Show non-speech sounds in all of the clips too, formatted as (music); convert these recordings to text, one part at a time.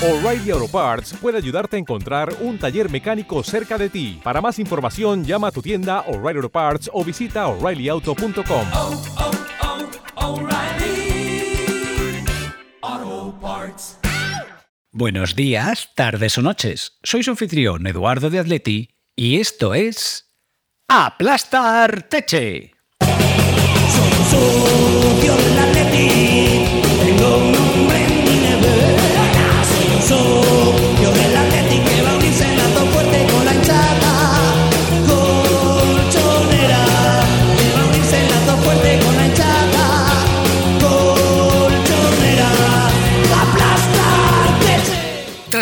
O'Reilly Auto Parts puede ayudarte a encontrar un taller mecánico cerca de ti. Para más información, llama a tu tienda O'Reilly Auto Parts o visita oreillyauto.com. oh, oh, Parts. Buenos días, tardes o noches. Soy su anfitrión Eduardo de Atleti y esto es Aplastar Teche. tengo un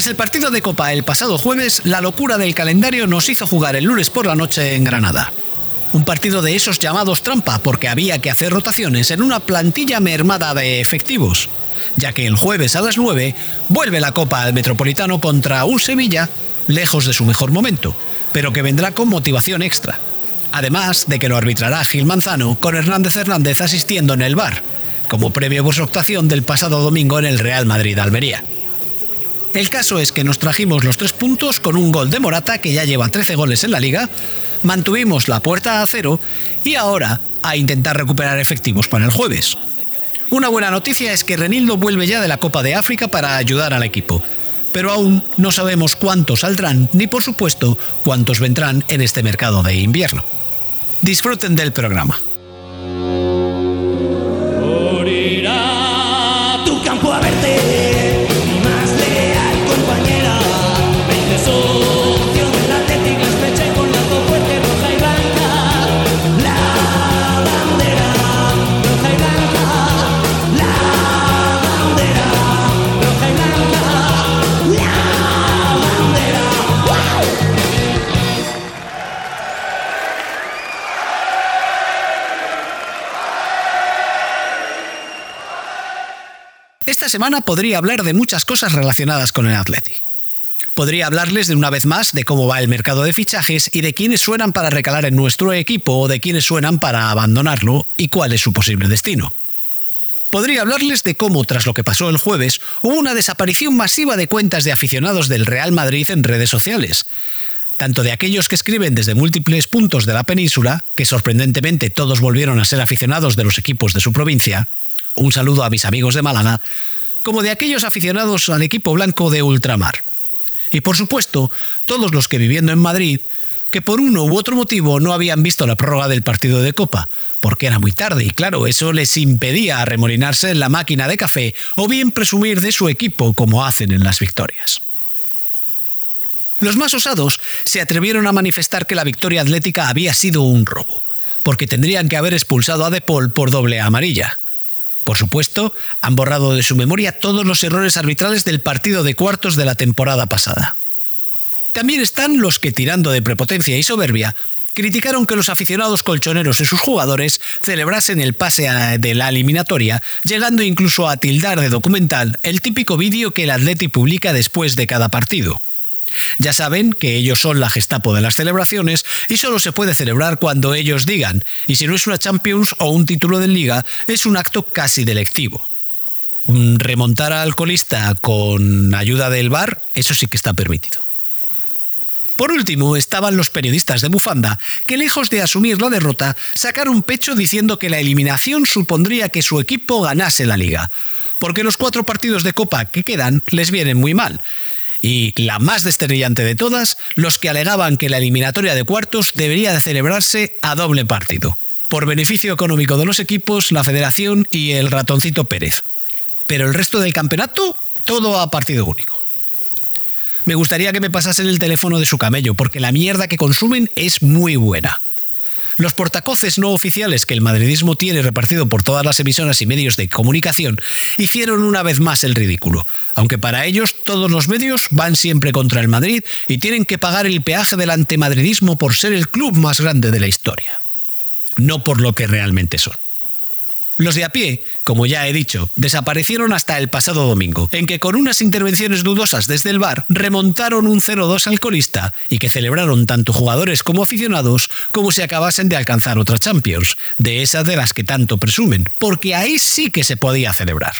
El partido de Copa el pasado jueves, la locura del calendario nos hizo jugar el lunes por la noche en Granada. Un partido de esos llamados trampa porque había que hacer rotaciones en una plantilla mermada de efectivos, ya que el jueves a las 9 vuelve la Copa al Metropolitano contra un Sevilla lejos de su mejor momento, pero que vendrá con motivación extra. Además de que lo arbitrará Gil Manzano con Hernández Hernández asistiendo en el bar, como previo a su actuación del pasado domingo en el Real Madrid-Almería. El caso es que nos trajimos los tres puntos con un gol de Morata que ya lleva 13 goles en la liga, mantuvimos la puerta a cero y ahora a intentar recuperar efectivos para el jueves. Una buena noticia es que Renildo vuelve ya de la Copa de África para ayudar al equipo, pero aún no sabemos cuántos saldrán ni por supuesto cuántos vendrán en este mercado de invierno. Disfruten del programa. Esta semana podría hablar de muchas cosas relacionadas con el Atleti. Podría hablarles de una vez más de cómo va el mercado de fichajes y de quiénes suenan para recalar en nuestro equipo o de quiénes suenan para abandonarlo y cuál es su posible destino. Podría hablarles de cómo, tras lo que pasó el jueves, hubo una desaparición masiva de cuentas de aficionados del Real Madrid en redes sociales. Tanto de aquellos que escriben desde múltiples puntos de la península, que sorprendentemente todos volvieron a ser aficionados de los equipos de su provincia, un saludo a mis amigos de Málaga, como de aquellos aficionados al equipo blanco de ultramar. Y por supuesto, todos los que viviendo en Madrid, que por uno u otro motivo no habían visto la prórroga del partido de Copa, porque era muy tarde y claro, eso les impedía arremolinarse en la máquina de café o bien presumir de su equipo como hacen en las victorias. Los más osados se atrevieron a manifestar que la victoria atlética había sido un robo, porque tendrían que haber expulsado a De Paul por doble amarilla. Por supuesto, han borrado de su memoria todos los errores arbitrales del partido de cuartos de la temporada pasada. También están los que, tirando de prepotencia y soberbia, criticaron que los aficionados colchoneros y sus jugadores celebrasen el pase de la eliminatoria, llegando incluso a tildar de documental el típico vídeo que el Atleti publica después de cada partido. Ya saben que ellos son la Gestapo de las celebraciones y solo se puede celebrar cuando ellos digan, y si no es una Champions o un título de liga, es un acto casi delictivo. Mm, Remontar al alcoholista con ayuda del bar, eso sí que está permitido. Por último, estaban los periodistas de bufanda, que lejos de asumir la derrota, sacaron pecho diciendo que la eliminación supondría que su equipo ganase la liga, porque los cuatro partidos de Copa que quedan les vienen muy mal. Y la más destellante de todas, los que alegaban que la eliminatoria de cuartos debería de celebrarse a doble partido, por beneficio económico de los equipos, la federación y el ratoncito Pérez. Pero el resto del campeonato, todo a partido único. Me gustaría que me pasasen el teléfono de su camello, porque la mierda que consumen es muy buena. Los portacoces no oficiales que el madridismo tiene repartido por todas las emisoras y medios de comunicación hicieron una vez más el ridículo, aunque para ellos todos los medios van siempre contra el Madrid y tienen que pagar el peaje del antemadridismo por ser el club más grande de la historia, no por lo que realmente son. Los de a pie, como ya he dicho, desaparecieron hasta el pasado domingo, en que con unas intervenciones dudosas desde el bar remontaron un 0-2 alcoholista y que celebraron tanto jugadores como aficionados como si acabasen de alcanzar otra Champions, de esas de las que tanto presumen, porque ahí sí que se podía celebrar.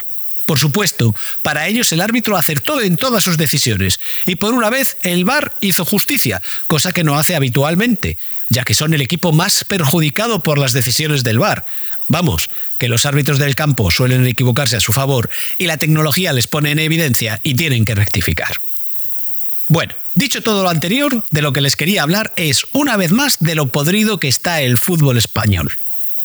Por supuesto, para ellos el árbitro acertó en todas sus decisiones y por una vez el VAR hizo justicia, cosa que no hace habitualmente, ya que son el equipo más perjudicado por las decisiones del VAR. Vamos, que los árbitros del campo suelen equivocarse a su favor y la tecnología les pone en evidencia y tienen que rectificar. Bueno, dicho todo lo anterior, de lo que les quería hablar es una vez más de lo podrido que está el fútbol español.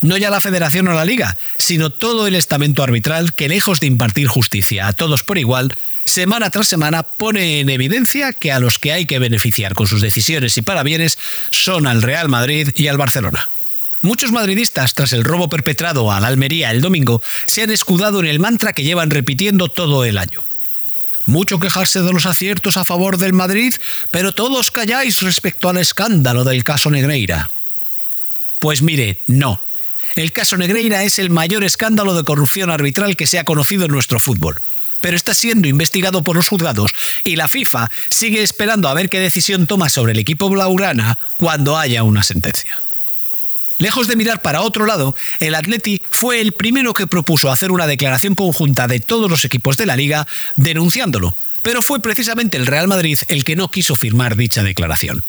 No ya la federación o la liga, sino todo el estamento arbitral que lejos de impartir justicia a todos por igual, semana tras semana pone en evidencia que a los que hay que beneficiar con sus decisiones y parabienes son al Real Madrid y al Barcelona. Muchos madridistas, tras el robo perpetrado al Almería el domingo, se han escudado en el mantra que llevan repitiendo todo el año. Mucho quejarse de los aciertos a favor del Madrid, pero todos calláis respecto al escándalo del caso Negreira. Pues mire, no. El caso Negreira es el mayor escándalo de corrupción arbitral que se ha conocido en nuestro fútbol pero está siendo investigado por los juzgados y la FIFA sigue esperando a ver qué decisión toma sobre el equipo blaugrana cuando haya una sentencia. Lejos de mirar para otro lado, el Atleti fue el primero que propuso hacer una declaración conjunta de todos los equipos de la liga denunciándolo, pero fue precisamente el Real Madrid el que no quiso firmar dicha declaración.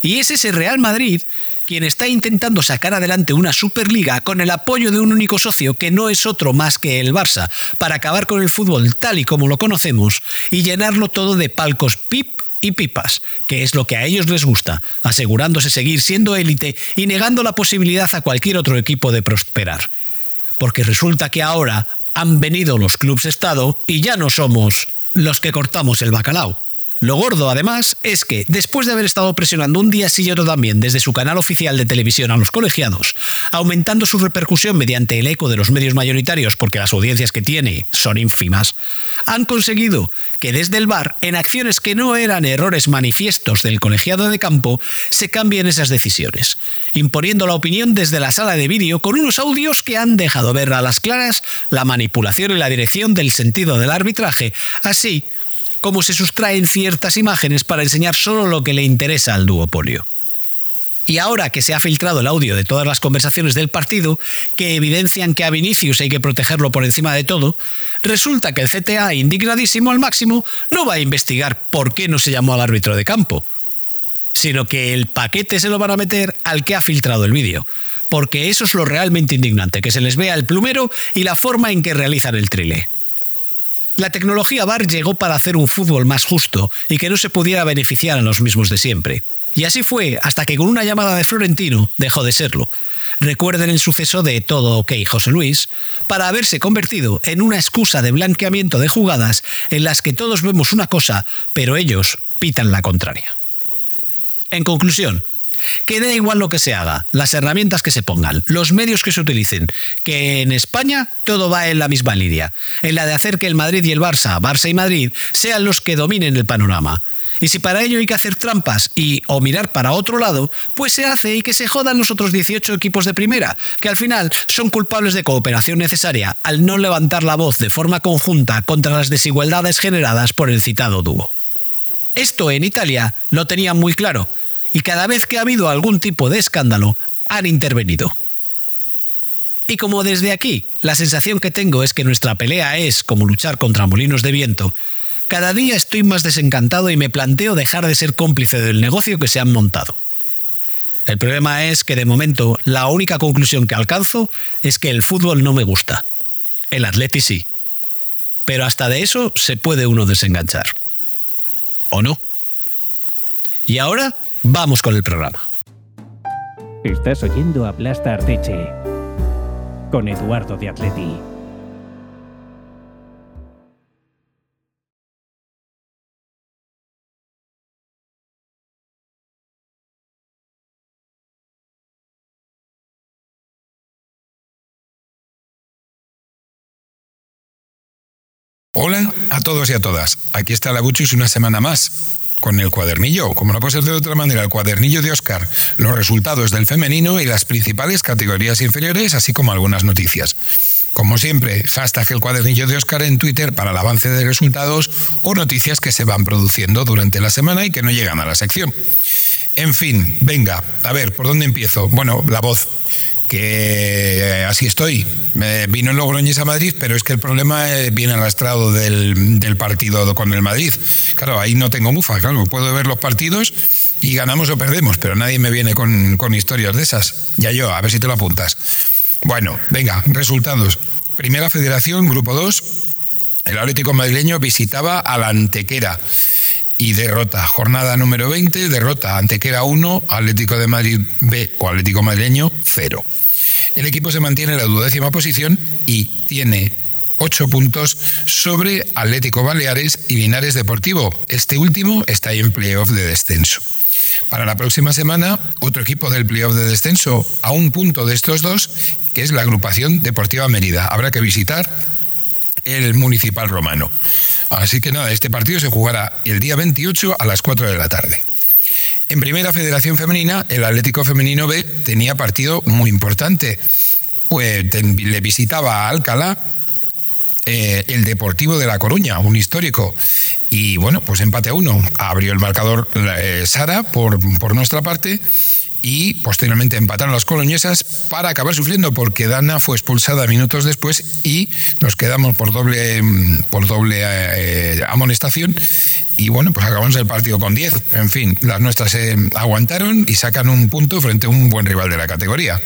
Y es ese Real Madrid quien está intentando sacar adelante una Superliga con el apoyo de un único socio que no es otro más que el Barça, para acabar con el fútbol tal y como lo conocemos y llenarlo todo de palcos PIP y pipas, que es lo que a ellos les gusta, asegurándose seguir siendo élite y negando la posibilidad a cualquier otro equipo de prosperar. Porque resulta que ahora han venido los clubes Estado y ya no somos los que cortamos el bacalao. Lo gordo, además, es que, después de haber estado presionando un día sí y otro también desde su canal oficial de televisión a los colegiados, aumentando su repercusión mediante el eco de los medios mayoritarios porque las audiencias que tiene son ínfimas, han conseguido que desde el bar, en acciones que no eran errores manifiestos del colegiado de campo, se cambien esas decisiones, imponiendo la opinión desde la sala de vídeo con unos audios que han dejado ver a las claras la manipulación y la dirección del sentido del arbitraje, así como se sustraen ciertas imágenes para enseñar solo lo que le interesa al duopolio. Y ahora que se ha filtrado el audio de todas las conversaciones del partido, que evidencian que a Vinicius hay que protegerlo por encima de todo, resulta que el CTA, indignadísimo al máximo, no va a investigar por qué no se llamó al árbitro de campo, sino que el paquete se lo van a meter al que ha filtrado el vídeo, porque eso es lo realmente indignante, que se les vea el plumero y la forma en que realizan el trile. La tecnología VAR llegó para hacer un fútbol más justo y que no se pudiera beneficiar a los mismos de siempre. Y así fue hasta que con una llamada de Florentino dejó de serlo. Recuerden el suceso de Todo OK José Luis, para haberse convertido en una excusa de blanqueamiento de jugadas en las que todos vemos una cosa, pero ellos pitan la contraria. En conclusión, que da igual lo que se haga, las herramientas que se pongan, los medios que se utilicen, que en España todo va en la misma línea, en la de hacer que el Madrid y el Barça, Barça y Madrid, sean los que dominen el panorama. Y si para ello hay que hacer trampas y o mirar para otro lado, pues se hace y que se jodan los otros 18 equipos de primera, que al final son culpables de cooperación necesaria al no levantar la voz de forma conjunta contra las desigualdades generadas por el citado dúo. Esto en Italia lo tenían muy claro, y cada vez que ha habido algún tipo de escándalo, han intervenido. Y como desde aquí la sensación que tengo es que nuestra pelea es como luchar contra molinos de viento, cada día estoy más desencantado y me planteo dejar de ser cómplice del negocio que se han montado. El problema es que de momento la única conclusión que alcanzo es que el fútbol no me gusta. El atleti sí. Pero hasta de eso se puede uno desenganchar. ¿O no? Y ahora Vamos con el programa. Estás oyendo a Blasta Arteche con Eduardo de Atleti. Hola a todos y a todas. Aquí está Laguchus una semana más con el cuadernillo, como no puede ser de otra manera, el cuadernillo de Oscar, los resultados del femenino y las principales categorías inferiores, así como algunas noticias. Como siempre, hashtag el cuadernillo de Oscar en Twitter para el avance de resultados o noticias que se van produciendo durante la semana y que no llegan a la sección. En fin, venga, a ver, ¿por dónde empiezo? Bueno, la voz que así estoy. Me vino en Logroñés a Madrid, pero es que el problema eh, viene arrastrado del, del, partido con el Madrid. Claro, ahí no tengo mufa, claro, puedo ver los partidos y ganamos o perdemos, pero nadie me viene con, con historias de esas. Ya yo, a ver si te lo apuntas. Bueno, venga, resultados. Primera Federación, Grupo 2. El Atlético Madrileño visitaba a la Antequera y derrota. Jornada número 20, derrota Antequera 1, Atlético de Madrid B o Atlético Madrileño 0. El equipo se mantiene en la duodécima posición y tiene 8 puntos sobre Atlético Baleares y Linares Deportivo. Este último está en playoff de descenso. Para la próxima semana, otro equipo del playoff de descenso a un punto de estos dos, que es la agrupación Deportiva Mérida. Habrá que visitar el Municipal Romano. Así que nada, este partido se jugará el día 28 a las 4 de la tarde. En Primera Federación Femenina, el Atlético Femenino B tenía partido muy importante. Pues le visitaba a Alcalá eh, el Deportivo de La Coruña, un histórico. Y bueno, pues empate a uno. Abrió el marcador eh, Sara por, por nuestra parte y posteriormente empataron las coloñesas para acabar sufriendo porque Dana fue expulsada minutos después y nos quedamos por doble por doble eh, amonestación. Y bueno pues acabamos el partido con 10 en fin las nuestras se aguantaron y sacan un punto frente a un buen rival de la categoría.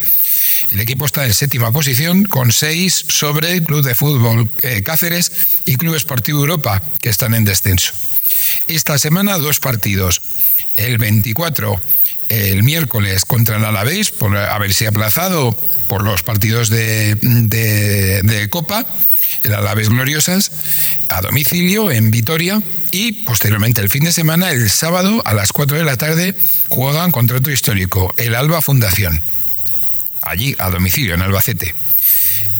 El equipo está en séptima posición con 6 sobre Club de Fútbol eh, Cáceres y Club Esportivo Europa que están en descenso. Esta semana dos partidos. El 24 el miércoles contra el Alavés por haberse aplazado por los partidos de, Copa, el Alavés Gloriosas, a domicilio en Vitoria y posteriormente el fin de semana, el sábado a las 4 de la tarde, juegan contra otro histórico, el Alba Fundación, allí a domicilio en Albacete.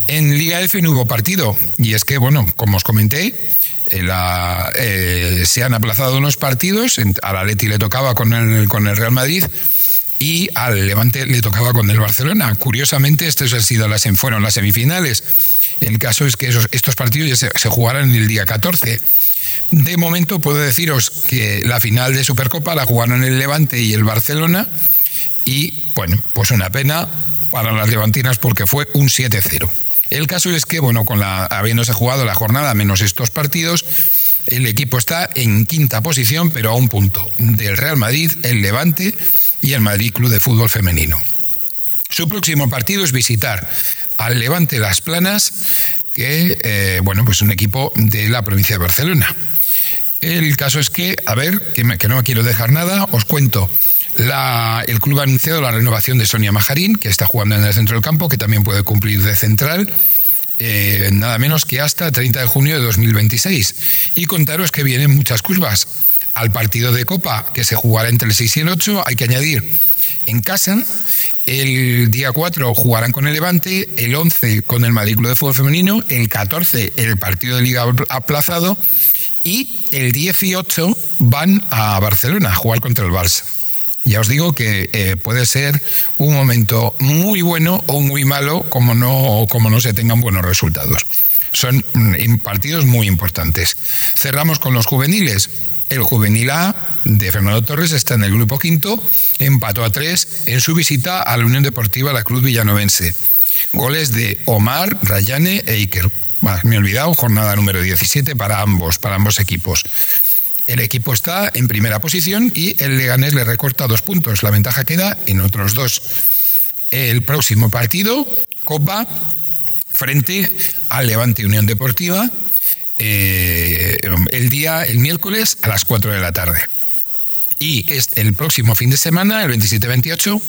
En Liga F no hubo partido y es que, bueno, como os comenté, la, eh, se han aplazado unos partidos, a la Leti le tocaba con el, con el Real Madrid y al Levante le tocaba con el Barcelona. Curiosamente, estos han sido las, fueron las semifinales. El caso es que estos partidos ya se, se jugarán el día 14. De momento puedo deciros que la final de Supercopa la jugaron el Levante y el Barcelona y bueno, pues una pena para las levantinas porque fue un 7-0. El caso es que, bueno, con la, habiéndose jugado la jornada menos estos partidos, el equipo está en quinta posición, pero a un punto del Real Madrid, el Levante y el Madrid Club de Fútbol Femenino. Su próximo partido es visitar al Levante Las Planas, que, eh, bueno, pues un equipo de la provincia de Barcelona. El caso es que, a ver, que, que no me quiero dejar nada, os cuento. La, el club ha anunciado la renovación de Sonia Majarín, que está jugando en el centro del campo, que también puede cumplir de central. Eh, nada menos que hasta 30 de junio de 2026. Y contaros que vienen muchas curvas. Al partido de Copa, que se jugará entre el 6 y el 8, hay que añadir en casa. El día 4 jugarán con el Levante, el 11 con el Madrid Club de Fútbol Femenino, el 14 el partido de Liga aplazado y el 18 van a Barcelona a jugar contra el Barça. Ya os digo que eh, puede ser un momento muy bueno o muy malo como no, como no se tengan buenos resultados. Son mm, partidos muy importantes. Cerramos con los juveniles. El juvenil A de Fernando Torres está en el grupo quinto, empató a tres en su visita a la Unión Deportiva La Cruz Villanovense. Goles de Omar, Rayane e Iker. Me he olvidado, jornada número 17 para ambos, para ambos equipos. El equipo está en primera posición y el Leganés le recorta dos puntos. La ventaja queda en otros dos. El próximo partido, Copa, frente al Levante Unión Deportiva, eh, el día, el miércoles a las 4 de la tarde. Y el próximo fin de semana, el 27-28,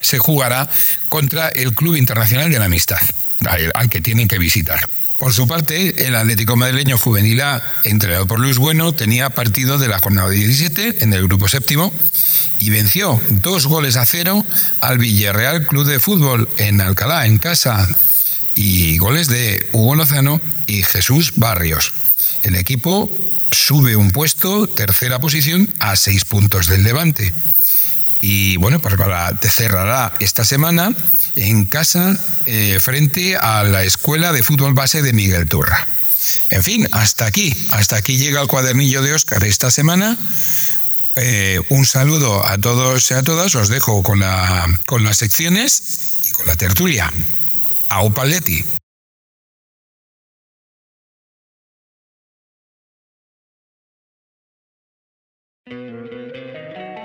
se jugará contra el Club Internacional de la Amistad, al que tienen que visitar. Por su parte, el Atlético Madrileño Juvenil A, entrenado por Luis Bueno, tenía partido de la jornada 17 en el grupo séptimo y venció dos goles a cero al Villarreal Club de Fútbol en Alcalá, en casa, y goles de Hugo Lozano y Jesús Barrios. El equipo sube un puesto, tercera posición, a seis puntos del Levante. Y bueno, pues para- te cerrará esta semana en casa eh, frente a la Escuela de Fútbol Base de Miguel Turra. En fin, hasta aquí, hasta aquí llega el cuadernillo de Oscar esta semana. Eh, un saludo a todos y a todas, os dejo con, la, con las secciones y con la tertulia. Au Paletti.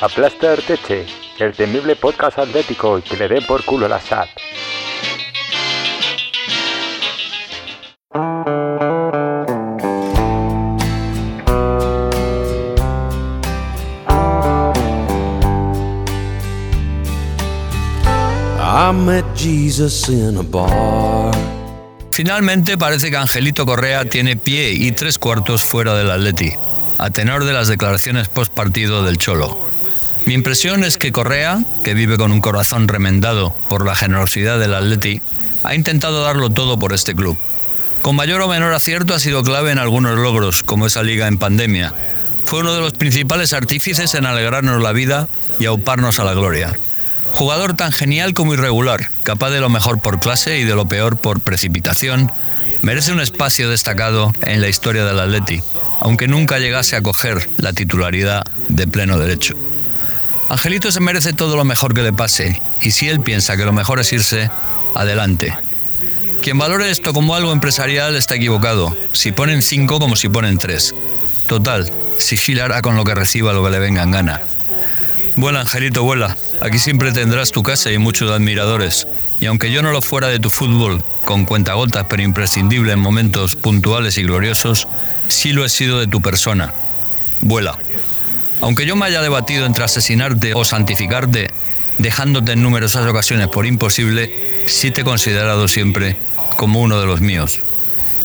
Aplasta Arteche, el temible podcast atlético y que le dé por culo la SAT. I met Jesus in a bar. Finalmente parece que Angelito Correa tiene pie y tres cuartos fuera del Atleti, a tenor de las declaraciones post partido del Cholo. Mi impresión es que Correa, que vive con un corazón remendado por la generosidad del Atleti, ha intentado darlo todo por este club. Con mayor o menor acierto ha sido clave en algunos logros, como esa liga en pandemia. Fue uno de los principales artífices en alegrarnos la vida y auparnos a la gloria. Jugador tan genial como irregular, capaz de lo mejor por clase y de lo peor por precipitación, merece un espacio destacado en la historia del Atleti, aunque nunca llegase a coger la titularidad de pleno derecho. Angelito se merece todo lo mejor que le pase, y si él piensa que lo mejor es irse, adelante. Quien valore esto como algo empresarial está equivocado, si ponen cinco como si ponen tres. Total, Sicilia hará con lo que reciba lo que le venga en gana. Vuela, Angelito, vuela. Aquí siempre tendrás tu casa y muchos admiradores. Y aunque yo no lo fuera de tu fútbol, con cuentagotas pero imprescindible en momentos puntuales y gloriosos, sí lo he sido de tu persona. Vuela. Aunque yo me haya debatido entre asesinarte o santificarte, dejándote en numerosas ocasiones por imposible, sí te he considerado siempre como uno de los míos.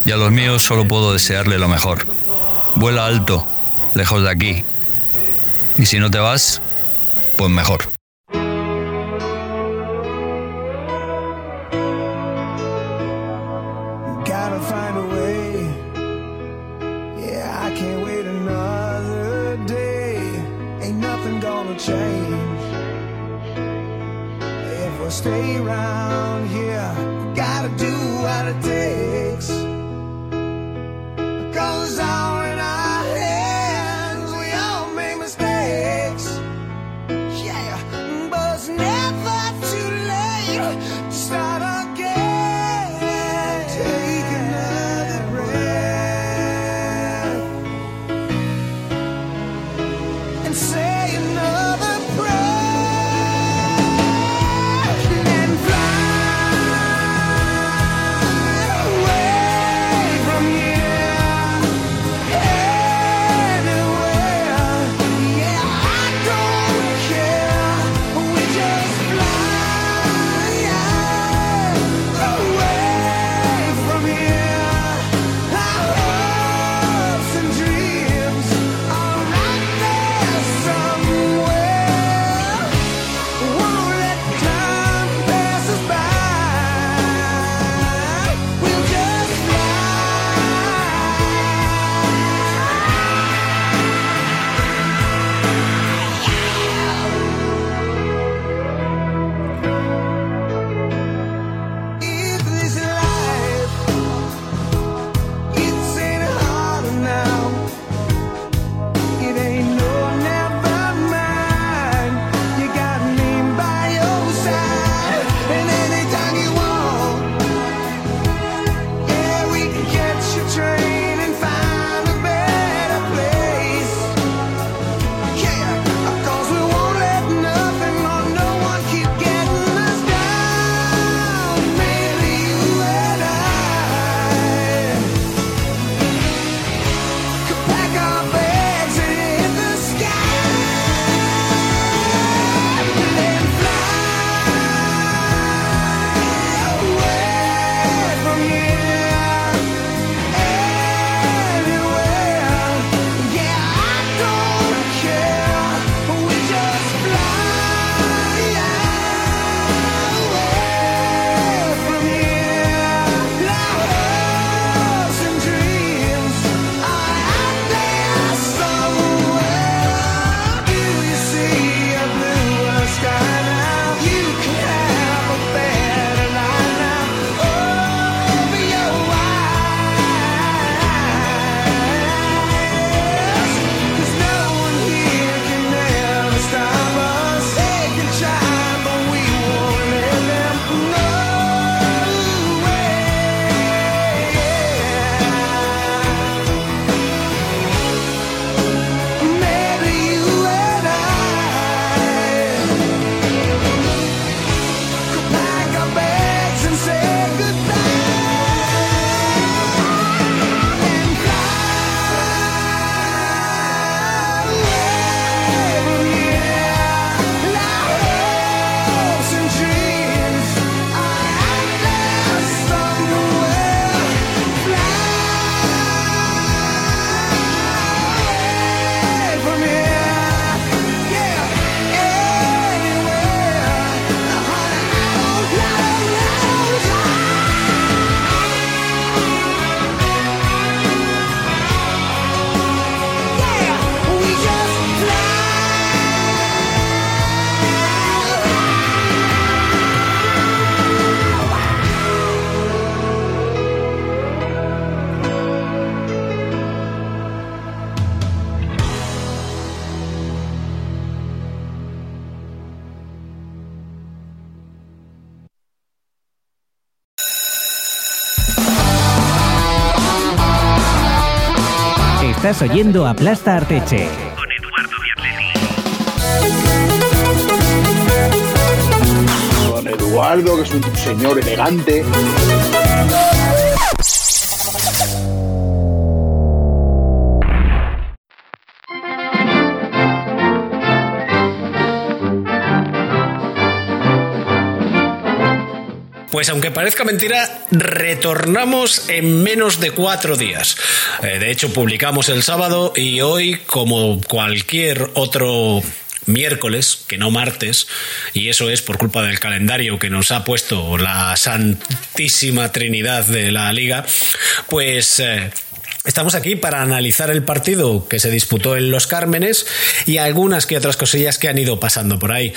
Y a los míos solo puedo desearle lo mejor. Vuela alto, lejos de aquí. Y si no te vas, pues mejor. Oyendo Aplasta Arteche. Don Eduardo, que es un señor elegante. Pues aunque parezca mentira, retornamos en menos de cuatro días. Eh, de hecho, publicamos el sábado y hoy, como cualquier otro miércoles, que no martes, y eso es por culpa del calendario que nos ha puesto la Santísima Trinidad de la Liga, pues... eh, Estamos aquí para analizar el partido que se disputó en Los Cármenes y algunas que otras cosillas que han ido pasando por ahí.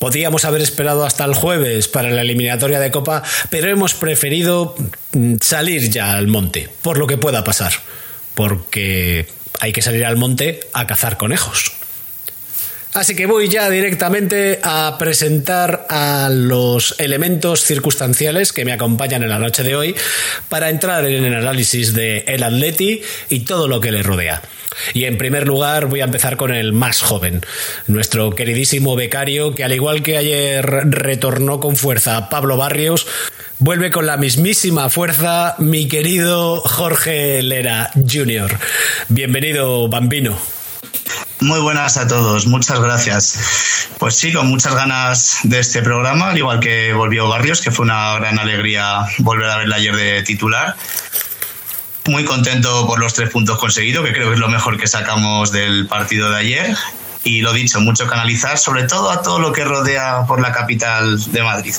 Podíamos haber esperado hasta el jueves para la eliminatoria de Copa, pero hemos preferido mm, salir ya al monte, por lo que pueda pasar, porque hay que salir al monte a cazar conejos. Así que voy ya directamente a presentar a los elementos circunstanciales que me acompañan en la noche de hoy para entrar en el análisis de el Atleti y todo lo que le rodea. Y en primer lugar voy a empezar con el más joven, nuestro queridísimo becario que al igual que ayer retornó con fuerza a Pablo Barrios, vuelve con la mismísima fuerza mi querido Jorge Lera Jr. Bienvenido, Bambino. Muy buenas a todos, muchas gracias. Pues sí, con muchas ganas de este programa, al igual que volvió Barrios, que fue una gran alegría volver a verla ayer de titular. Muy contento por los tres puntos conseguidos, que creo que es lo mejor que sacamos del partido de ayer. Y lo dicho, mucho que analizar, sobre todo a todo lo que rodea por la capital de Madrid.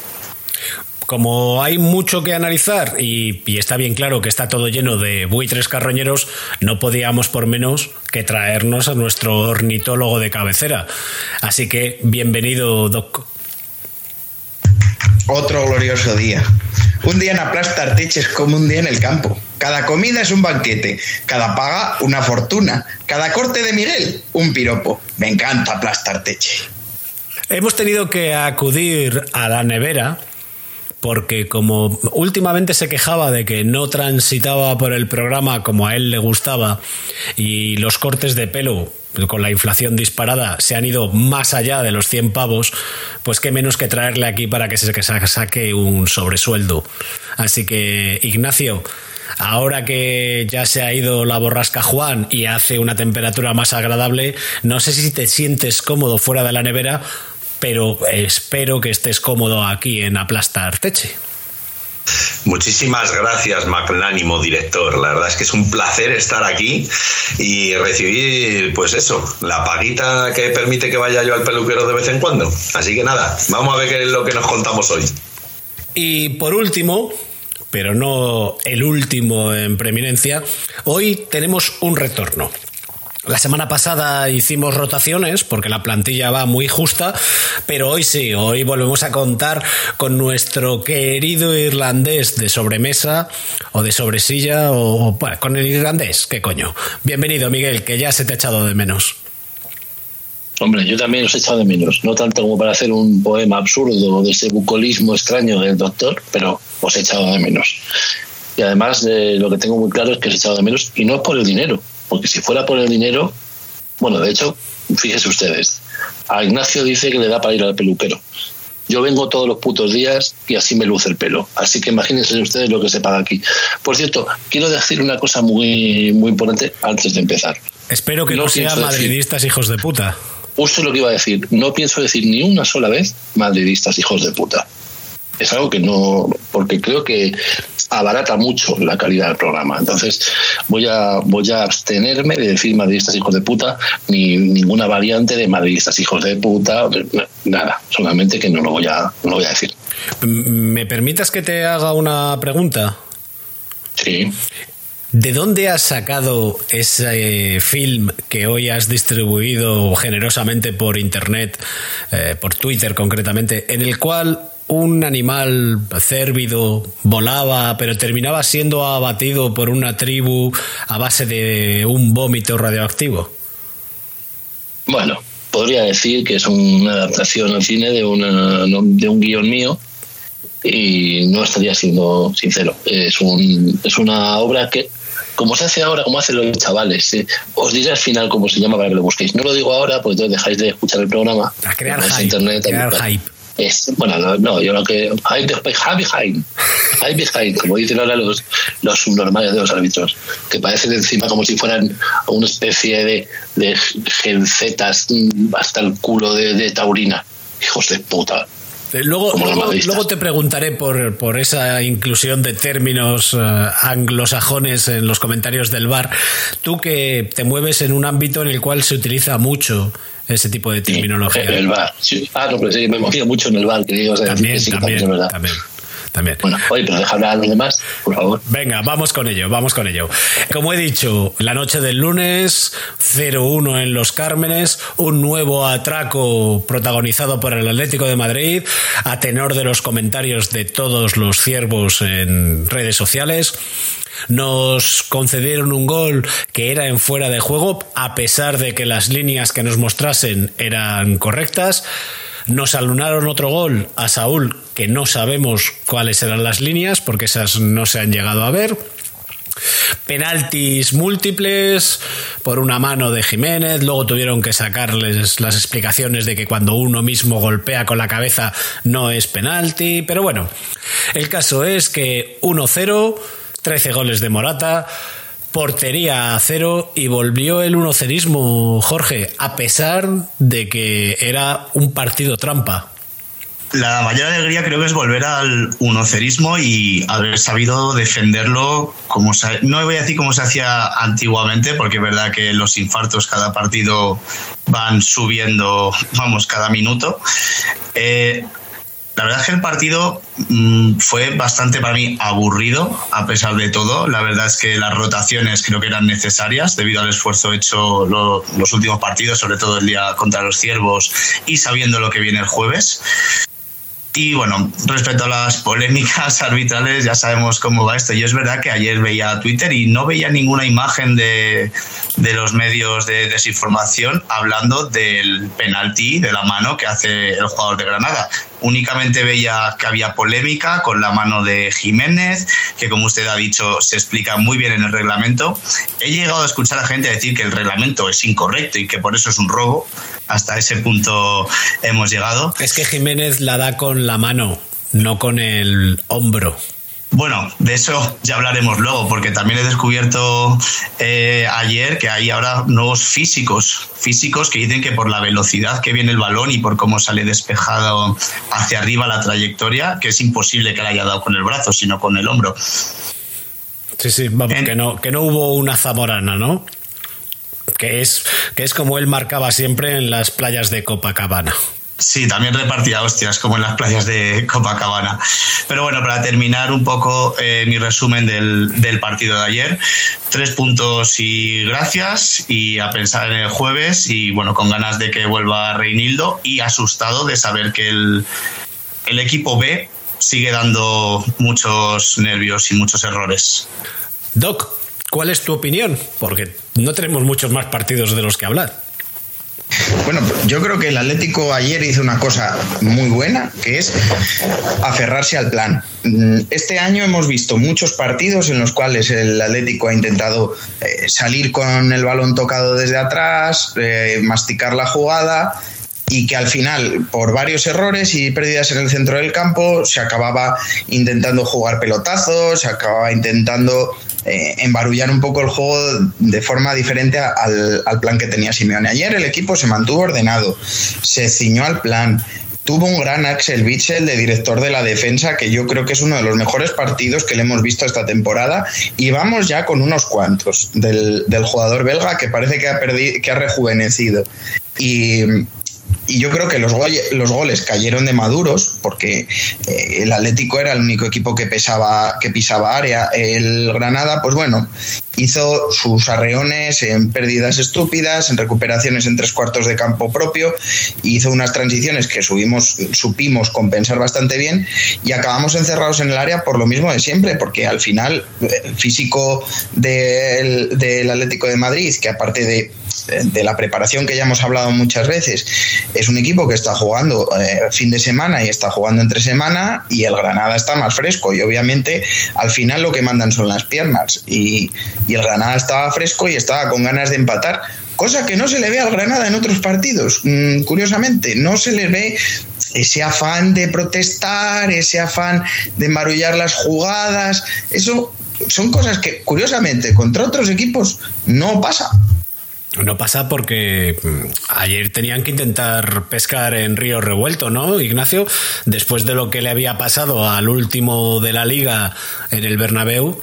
Como hay mucho que analizar y, y, está bien claro que está todo lleno de buitres carroñeros, no podíamos por menos que traernos a nuestro ornitólogo de cabecera. Así que bienvenido, Doc. Otro glorioso día. Un día en Aplasta Arteche es como un día en el campo. Cada comida es un banquete, cada paga una fortuna, cada corte de Miguel un piropo. Me encanta Aplasta Arteche. Hemos tenido que acudir a la nevera porque como últimamente se quejaba de que no transitaba por el programa como a él le gustaba y los cortes de pelo con la inflación disparada se han ido más allá de los 100 pavos, pues qué menos que traerle aquí para que se saque un sobresueldo. Así que, Ignacio, ahora que ya se ha ido la borrasca Juan y hace una temperatura más agradable, no sé si te sientes cómodo fuera de la nevera pero espero que estés cómodo aquí en Aplastar Teche. Muchísimas gracias, magnánimo director. La verdad es que es un placer estar aquí y recibir, pues eso, la paguita que permite que vaya yo al peluquero de vez en cuando. Así que nada, vamos a ver qué es lo que nos contamos hoy. Y por último, pero no el último en preeminencia, hoy tenemos un retorno. La semana pasada hicimos rotaciones porque la plantilla va muy justa, pero hoy sí, hoy volvemos a contar con nuestro querido irlandés de sobremesa o de sobresilla o bueno, con el irlandés, qué coño. Bienvenido Miguel, que ya se te ha echado de menos. Hombre, yo también os he echado de menos, no tanto como para hacer un poema absurdo de ese bucolismo extraño del doctor, pero os he echado de menos. Y además de lo que tengo muy claro es que os he echado de menos y no es por el dinero, porque si fuera por el dinero, bueno, de hecho, fíjense ustedes, a Ignacio dice que le da para ir al peluquero. Yo vengo todos los putos días y así me luce el pelo. Así que imagínense ustedes lo que se paga aquí. Por cierto, quiero decir una cosa muy, muy importante antes de empezar. Espero que no, no sea madridistas hijos de puta. Justo lo que iba a decir. No pienso decir ni una sola vez madridistas hijos de puta. Es algo que no. Porque creo que abarata mucho la calidad del programa. Entonces voy a voy a abstenerme de decir madridistas hijos de puta ni ninguna variante de madridistas hijos de puta, nada, solamente que no lo voy a no lo voy a decir. ¿Me permitas que te haga una pregunta? Sí. ¿De dónde has sacado ese film que hoy has distribuido generosamente por internet, eh, por Twitter concretamente, en el cual un animal cérvido volaba, pero terminaba siendo abatido por una tribu a base de un vómito radioactivo? Bueno, podría decir que es una adaptación al cine de, una, de un guion mío y no estaría siendo sincero. Es, un, es una obra que como se hace ahora, como hacen los chavales. eh, Os diré al final cómo se llama para que lo busquéis. No lo digo ahora porque entonces dejáis de escuchar el programa. A crear Ponéis hype, internet, crear tal. hype. Bueno, no, yo lo que. High behind. High behind, como dicen ahora los, los subnormales de los árbitros, que parecen encima como si fueran una especie de, de gencetas mm, hasta el culo de, de taurina. Hijos de puta. Eh, Luego, luego, te preguntaré por, por esa inclusión de términos eh, anglosajones en los comentarios del bar. Tú que te mueves en un ámbito en el cual se utiliza mucho ese tipo de terminología. El bar. Sí. Ah, no, pero sí, me movía mucho en el bar, que digo, o sea, También, sí, también. También. Bueno, oye, pero deja hablar a los demás, por favor. Venga, vamos con ello, vamos con ello. Como he dicho, la noche del lunes, 0-1 en Los Cármenes, un nuevo atraco protagonizado por el Atlético de Madrid, a tenor de los comentarios de todos los ciervos en redes sociales. Nos concedieron un gol que era en fuera de juego, a pesar de que las líneas que nos mostrasen eran correctas. Nos alunaron otro gol a Saúl, que no sabemos cuáles eran las líneas, porque esas no se han llegado a ver. Penaltis múltiples por una mano de Jiménez, luego tuvieron que sacarles las explicaciones de que cuando uno mismo golpea con la cabeza no es penalti, pero bueno, el caso es que 1-0, 13 goles de Morata, portería a cero y volvió el unocerismo, Jorge, a pesar de que era un partido trampa. La mayor alegría creo que es volver al unocerismo y haber sabido defenderlo como se, no voy a decir como se hacía antiguamente, porque es verdad que los infartos cada partido van subiendo, vamos, cada minuto. Eh, la verdad es que el partido mmm, fue bastante para mí aburrido, a pesar de todo. La verdad es que las rotaciones creo que eran necesarias debido al esfuerzo hecho lo, los últimos partidos, sobre todo el día contra los ciervos y sabiendo lo que viene el jueves. Y bueno, respecto a las polémicas (laughs) arbitrales, ya sabemos cómo va esto. Yo es verdad que ayer veía Twitter y no veía ninguna imagen de, de los medios de desinformación hablando del penalti de la mano que hace el jugador de Granada. Únicamente veía que había polémica con la mano de Jiménez, que como usted ha dicho se explica muy bien en el reglamento. He llegado a escuchar a gente decir que el reglamento es incorrecto y que por eso es un robo. Hasta ese punto hemos llegado. Es que Jiménez la da con la mano, no con el hombro. Bueno, de eso ya hablaremos luego, porque también he descubierto eh, ayer que hay ahora nuevos físicos, físicos que dicen que por la velocidad que viene el balón y por cómo sale despejado hacia arriba la trayectoria, que es imposible que le haya dado con el brazo, sino con el hombro. Sí, sí, vamos, en... que, no, que no hubo una zamorana, ¿no? Que es, que es como él marcaba siempre en las playas de Copacabana. Sí, también repartía hostias, como en las playas de Copacabana. Pero bueno, para terminar un poco eh, mi resumen del, del, partido de ayer, tres puntos y gracias, y a pensar en el jueves, y bueno, con ganas de que vuelva Reinildo, y asustado de saber que el, el equipo B sigue dando muchos nervios y muchos errores. Doc, ¿cuál es tu opinión? Porque no tenemos muchos más partidos de los que hablar. Bueno, yo creo que el Atlético ayer hizo una cosa muy buena, que es aferrarse al plan. Este año hemos visto muchos partidos en los cuales el Atlético ha intentado eh, salir con el balón tocado desde atrás, eh, masticar la jugada y que al final, por varios errores y pérdidas en el centro del campo, se acababa intentando jugar pelotazos, se acababa intentando eh, embarullar un poco el juego de forma diferente al, al, plan que tenía Simeone. Ayer el equipo se mantuvo ordenado, se ciñó al plan. Tuvo un gran Axel Witsel de director de la defensa, que yo creo que es uno de los mejores partidos que le hemos visto esta temporada. Y vamos ya con unos cuantos del, del jugador belga que parece que ha, perdido, que ha rejuvenecido. Y, y yo creo que los, go los, goles cayeron de maduros porque eh, el Atlético era el único equipo que, pesaba, que pisaba área. El Granada, pues bueno, hizo sus arreones en pérdidas estúpidas, en recuperaciones en tres cuartos de campo propio, hizo unas transiciones que subimos, supimos compensar bastante bien y acabamos encerrados en el área por lo mismo de siempre, porque al final el físico del, del Atlético de Madrid, que aparte de de la preparación que ya hemos hablado muchas veces, es un equipo que está jugando eh, fin de semana y está jugando entre semana y el Granada está más fresco y obviamente al final lo que mandan son las piernas y, y el Granada estaba fresco y estaba con ganas de empatar, cosa que no se le ve al Granada en otros partidos, mm, curiosamente, no se le ve ese afán de protestar, ese afán de marullar las jugadas, eso son cosas que curiosamente contra otros equipos no pasa. No pasa porque mm, ayer tenían que intentar pescar en río revuelto, ¿no, Ignacio? Después de lo que le había pasado al último de la liga en el Bernabéu,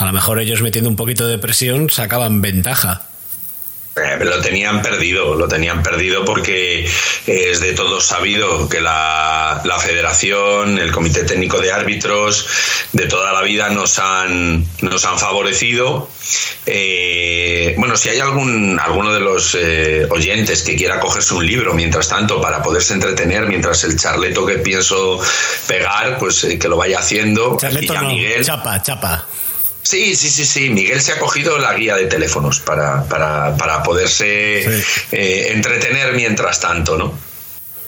a lo mejor ellos metiendo un poquito de presión sacaban ventaja. Eh, lo tenían perdido, lo tenían perdido porque es de todos sabido que la, la, federación, el comité técnico de árbitros, de toda la vida nos han, nos han favorecido. Eh, bueno, si hay algún alguno de los eh, oyentes que quiera cogerse un libro mientras tanto para poderse entretener mientras el charleto que pienso pegar, pues eh, que lo vaya haciendo. Charleto Y a no, Miguel, chapa, chapa. Sí, sí, sí, sí. Miguel se ha cogido la guía de teléfonos para, para, para poderse eh, entretener mientras tanto, ¿no?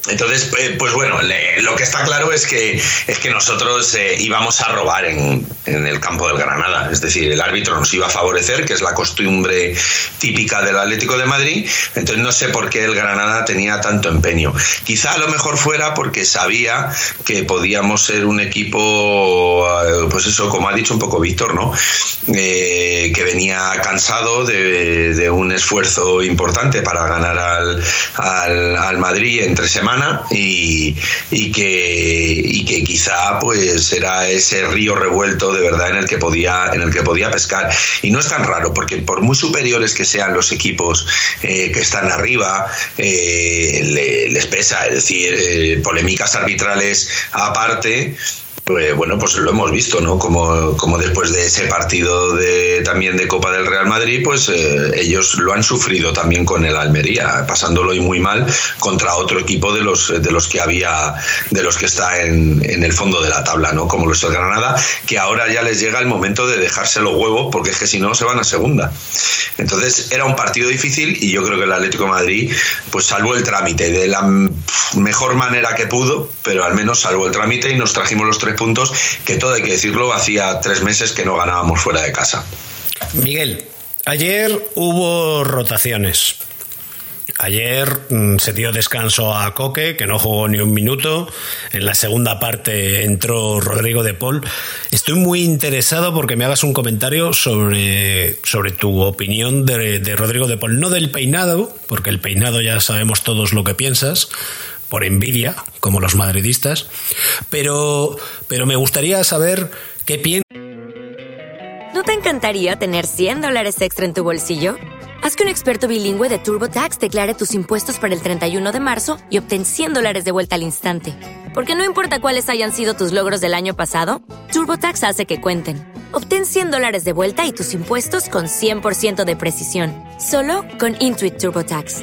Entonces, eh, pues bueno, le- lo que está claro es que, es que nosotros eh, íbamos a robar en, en el campo del Granada. Es decir, el árbitro nos iba a favorecer, que es la costumbre típica del Atlético de Madrid. Entonces, no sé por qué el Granada tenía tanto empeño. Quizá a lo mejor fuera porque sabía que podíamos ser un equipo, eh, pues eso, como ha dicho un poco Víctor, ¿no? Que venía cansado de, de un esfuerzo importante para ganar al, al, al Madrid entre y que quizá pues era ese río revuelto de verdad en el que podía en el que podía pescar. Y no es tan raro porque por muy superiores que sean los equipos eh, que están arriba eh, le- les pesa. Es decir eh, polémicas arbitrales aparte pues bueno, pues lo hemos visto, ¿no? Como, como después de ese partido de, también de Copa del Real Madrid, pues eh, ellos lo han sufrido también con el Almería, pasándolo y muy mal contra otro equipo de los, de los que había, de los que está en, en el fondo de la tabla, ¿no? Como lo es el Granada, que ahora ya les llega el momento de dejarse los huevos, porque es que si no se van a segunda. Entonces era un partido difícil y yo creo que el Atlético Madrid, pues salvó el trámite de la mejor manera que pudo, pero al menos salvó el trámite y nos trajimos los tres puntos, que todo hay que decirlo, hacía tres meses que no ganábamos fuera de casa. Miguel, ayer hubo rotaciones. Ayer mm, se dio descanso a Coque, que no jugó ni un minuto. En la segunda parte entró Rodrigo de Paul. Estoy muy interesado porque me hagas un comentario sobre, sobre tu opinión de, de Rodrigo de Paul. No del peinado, porque el peinado ya sabemos todos lo que piensas, por envidia, como los madridistas. Pero, pero me gustaría saber qué piensas. ¿No te encantaría tener 100 dólares extra en tu bolsillo? Haz que un experto bilingüe de TurboTax declare tus impuestos para el 31 de marzo y obtén 100 dólares de vuelta al instante. Porque no importa cuáles hayan sido tus logros del año pasado, TurboTax hace que cuenten. Obtén 100 dólares de vuelta y tus impuestos con 100% de precisión. Solo con Intuit TurboTax.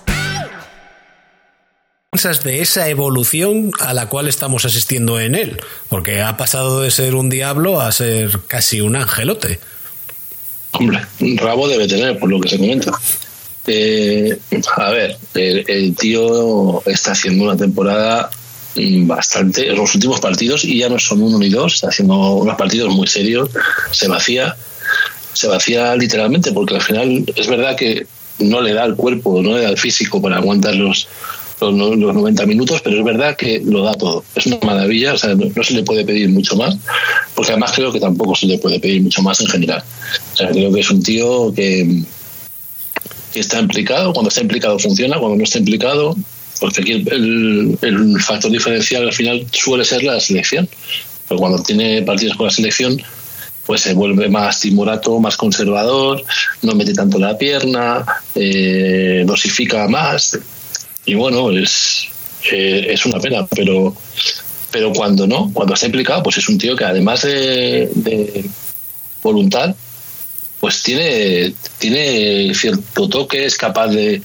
Piensas de esa evolución a la cual estamos asistiendo en él? Porque ha pasado de ser un diablo a ser casi un angelote. Hombre, un rabo debe tener, por lo que se comenta. Eh, a ver, el, el tío está haciendo una temporada mm, bastante. Los últimos partidos, y ya no son uno ni dos, está haciendo unos partidos muy serios, se vacía, se vacía literalmente, porque al final es verdad que no le da el cuerpo, no le da el físico para aguantar los, los, los 90 minutos, pero es verdad que lo da todo. Es una maravilla, o sea, no, se le puede pedir mucho más, porque además creo que tampoco se le puede pedir mucho más en general. O sea, creo que es un tío que, que está implicado, cuando está implicado funciona, cuando no está implicado, porque aquí el factor diferencial al final suele ser la selección. Pero cuando tiene partidos con la selección, pues se vuelve más timorato, más conservador, no mete tanto la pierna, eh, dosifica más. Y bueno, es, eh, es una pena, pero, pero cuando no, cuando está implicado, pues es un tío que además de, de voluntad, pues tiene, tiene cierto toque, es capaz de,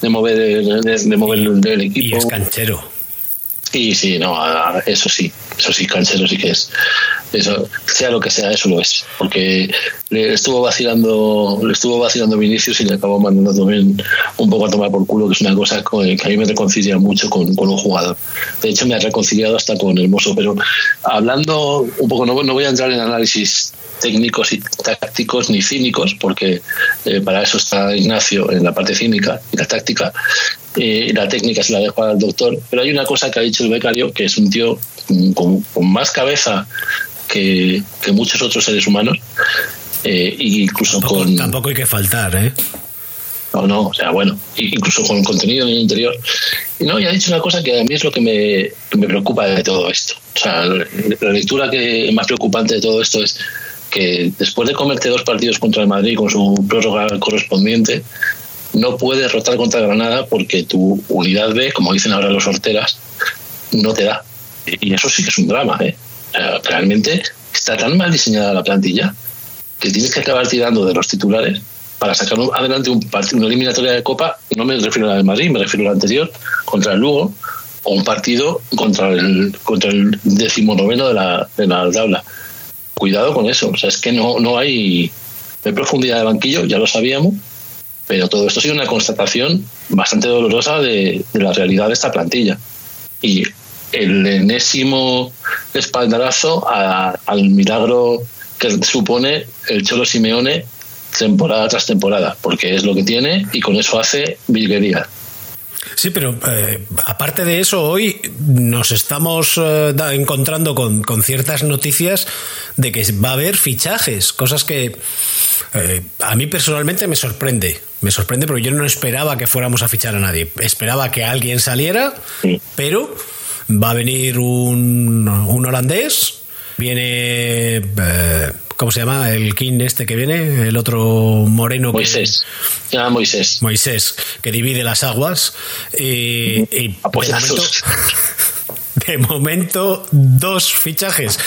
de mover, de, de mover el equipo. Y es canchero. Sí, sí, no, eso sí, eso sí, canchero sí que es. Eso, sea lo que sea, eso lo es. Porque le estuvo vacilando, le estuvo vacilando Vinicius y le acabó mandando también un poco a tomar por culo, que es una cosa que a mí me reconcilia mucho con, con un jugador. De hecho, me ha reconciliado hasta con Hermoso. Pero hablando un poco, no, no voy a entrar en análisis técnicos y tácticos ni cínicos, porque eh, para eso está Ignacio en la parte cínica y la táctica. Eh, la técnica se la dejo al doctor. Pero hay una cosa que ha dicho el becario, que es un tío con, con más cabeza que, que, muchos otros seres humanos, eh, incluso tampoco, con. Tampoco hay que faltar, ¿eh? No, no, o sea, bueno, incluso con contenido en el interior. Y no, y ha dicho una cosa que a mí es lo que me, que me preocupa de todo esto. O sea, la lectura que más preocupante de todo esto es que después de comerte dos partidos contra el Madrid con su prórroga correspondiente, no puedes rotar contra Granada porque tu unidad B, como dicen ahora los horteras, no te da. Y eso sí que es un drama. ¿eh? Realmente está tan mal diseñada la plantilla que tienes que acabar tirando de los titulares para sacar adelante un partido, una eliminatoria de Copa, no me refiero a la de Madrid, me refiero a la anterior, contra el Lugo, o un partido contra el, contra el decimonoveno de la, de la tabla cuidado con eso. O sea, es que no, no hay profundidad de banquillo, ya lo sabíamos, pero todo esto ha sido una constatación bastante dolorosa de, la realidad de esta plantilla. Y el enésimo espaldarazo al milagro que supone el Cholo Simeone temporada tras temporada, porque es lo que tiene y con eso hace virguería. Sí, pero eh, aparte de eso, hoy nos estamos eh, da, encontrando con, con, ciertas noticias de que va a haber fichajes, cosas que eh, a mí personalmente me sorprende. Me sorprende porque yo no esperaba que fuéramos a fichar a nadie. Esperaba que alguien saliera, sí. pero va a venir un, un holandés, viene... ¿Cómo se llama? El King este que viene, el otro moreno. Moisés. Se llama Moisés. Moisés, que divide las aguas. Y, y de, momento, (laughs) de momento, dos fichajes.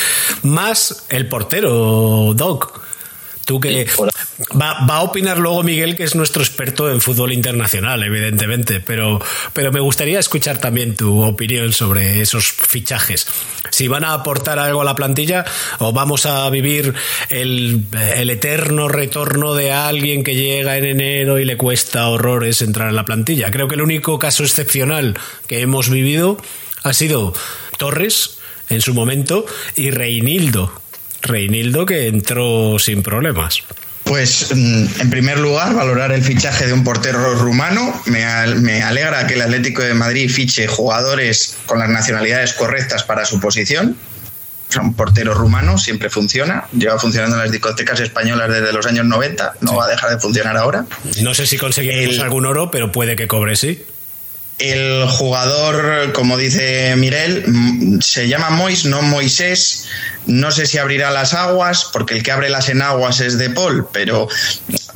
Más el portero, Doc. Tú que va, va, a opinar luego Miguel, que es nuestro experto en fútbol internacional, evidentemente, pero, pero me gustaría escuchar también tu opinión sobre esos fichajes. Si van a aportar algo a la plantilla o vamos a vivir el, el eterno retorno de alguien que llega en enero y le cuesta horrores entrar en la plantilla. Creo que el único caso excepcional que hemos vivido ha sido Torres en su momento y Reinildo Reinildo que entró sin problemas. Pues en primer lugar, valorar el fichaje de un portero rumano. Me, me, alegra que el Atlético de Madrid fiche jugadores con las nacionalidades correctas para su posición. Un portero rumano siempre funciona. Lleva funcionando en las discotecas españolas desde los años 90. No sí. va a dejar de funcionar ahora. No sé si conseguiremos el... algún oro, pero puede que cobre, sí. El jugador, como dice Mirel, se llama Mois, no Moisés. No sé si abrirá las aguas, porque el que abre las enaguas es de Paul, pero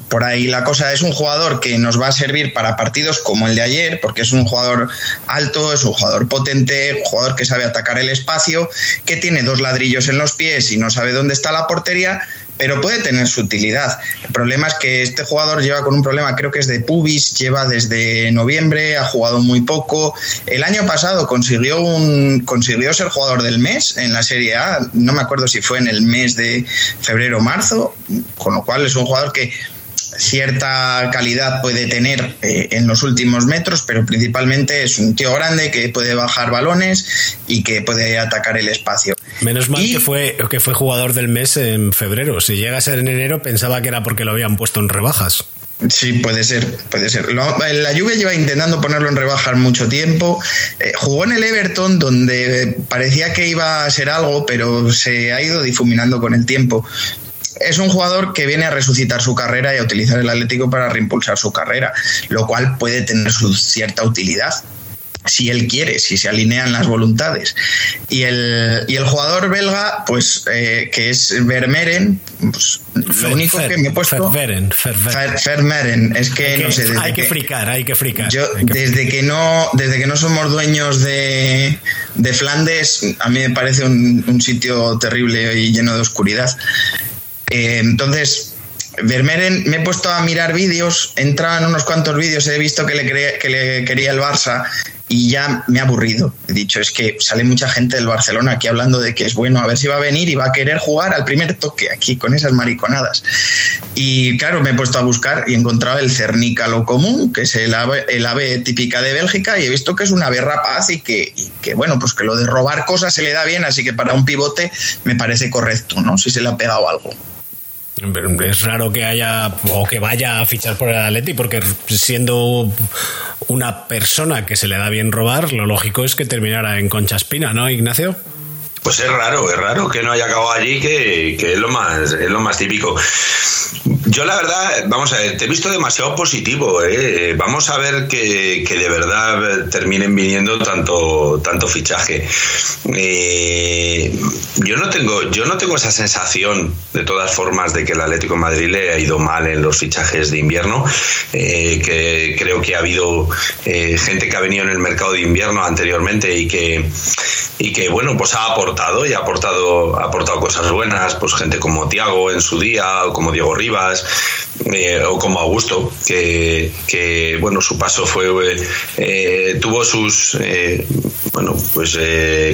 por ahí la cosa es un jugador que nos va a servir para partidos como el de ayer, porque es un jugador alto, es un jugador potente, un jugador que sabe atacar el espacio, que tiene dos ladrillos en los pies y no sabe dónde está la portería, pero puede tener su utilidad. El problema es que este jugador lleva con un problema, creo que es de pubis, lleva desde noviembre, ha jugado muy poco. El año pasado consiguió un consiguió ser jugador del mes en la Serie A, no me acuerdo si fue en el mes de febrero o marzo, con lo cual es un jugador que cierta calidad puede tener eh, en los últimos metros, pero principalmente es un tío grande que puede bajar balones y que puede atacar el espacio. Menos mal y, que, fue, que fue jugador del mes en febrero. Si llega a ser en enero, pensaba que era porque lo habían puesto en rebajas. Sí, puede ser, puede ser. Lo, la Juve lleva intentando ponerlo en rebajas mucho tiempo. Eh, jugó en el Everton, donde parecía que iba a ser algo, pero se ha ido difuminando con el tiempo es un jugador que viene a resucitar su carrera y a utilizar el Atlético para reimpulsar su carrera, lo cual puede tener su cierta utilidad. si él quiere, si se alinean las voluntades. Y el, y el jugador belga, pues eh, que es Vermeeren, pues lo único que me he puesto... Vermeeren, Vermeeren, es que hay que, no sé... Desde hay que, fricar, hay que fricar. Yo, hay que desde, que no, desde que no somos dueños de, de Flandes, a mí me parece un, un sitio terrible y lleno de oscuridad. Eh, entonces, Vermeeren, me he puesto a mirar vídeos, entraban unos cuantos vídeos, he visto que le, que le quería el Barça y ya me ha aburrido. He dicho, es que sale mucha gente del Barcelona aquí hablando de que es bueno, a ver si va a venir y va a querer jugar al primer toque aquí con esas mariconadas. Y claro, me he puesto a buscar y he encontrado el Cernica lo común, que es el ave, el ave típica de Bélgica, y he visto que es un ave rapaz y que, y que, bueno, pues que lo de robar cosas se le da bien, así que para un pivote me parece correcto, ¿no? Si se le ha pegado algo. Es raro que haya o que vaya a fichar por el Atleti porque siendo una persona que se le da bien robar, lo lógico es que terminara en Concha Espina, ¿no, Ignacio? Pues es raro, es raro que no haya acabado allí, que, que es, lo más, es lo más típico. Yo la verdad, vamos a ver, te he visto demasiado positivo. ¿eh? Vamos a ver que, que, de verdad terminen viniendo tanto, tanto fichaje. Eh, yo no tengo, yo no tengo esa sensación, de todas formas, de que el Atlético de Madrid le ha ido mal en los fichajes de invierno. Eh, que creo que ha habido eh, gente que ha venido en el mercado de invierno anteriormente y que y que bueno pues ha aportado y ha aportado ha aportado cosas buenas pues gente como Tiago en su día o como Diego Rivas eh, o como Augusto que, que, bueno su paso fue eh, tuvo sus eh, bueno pues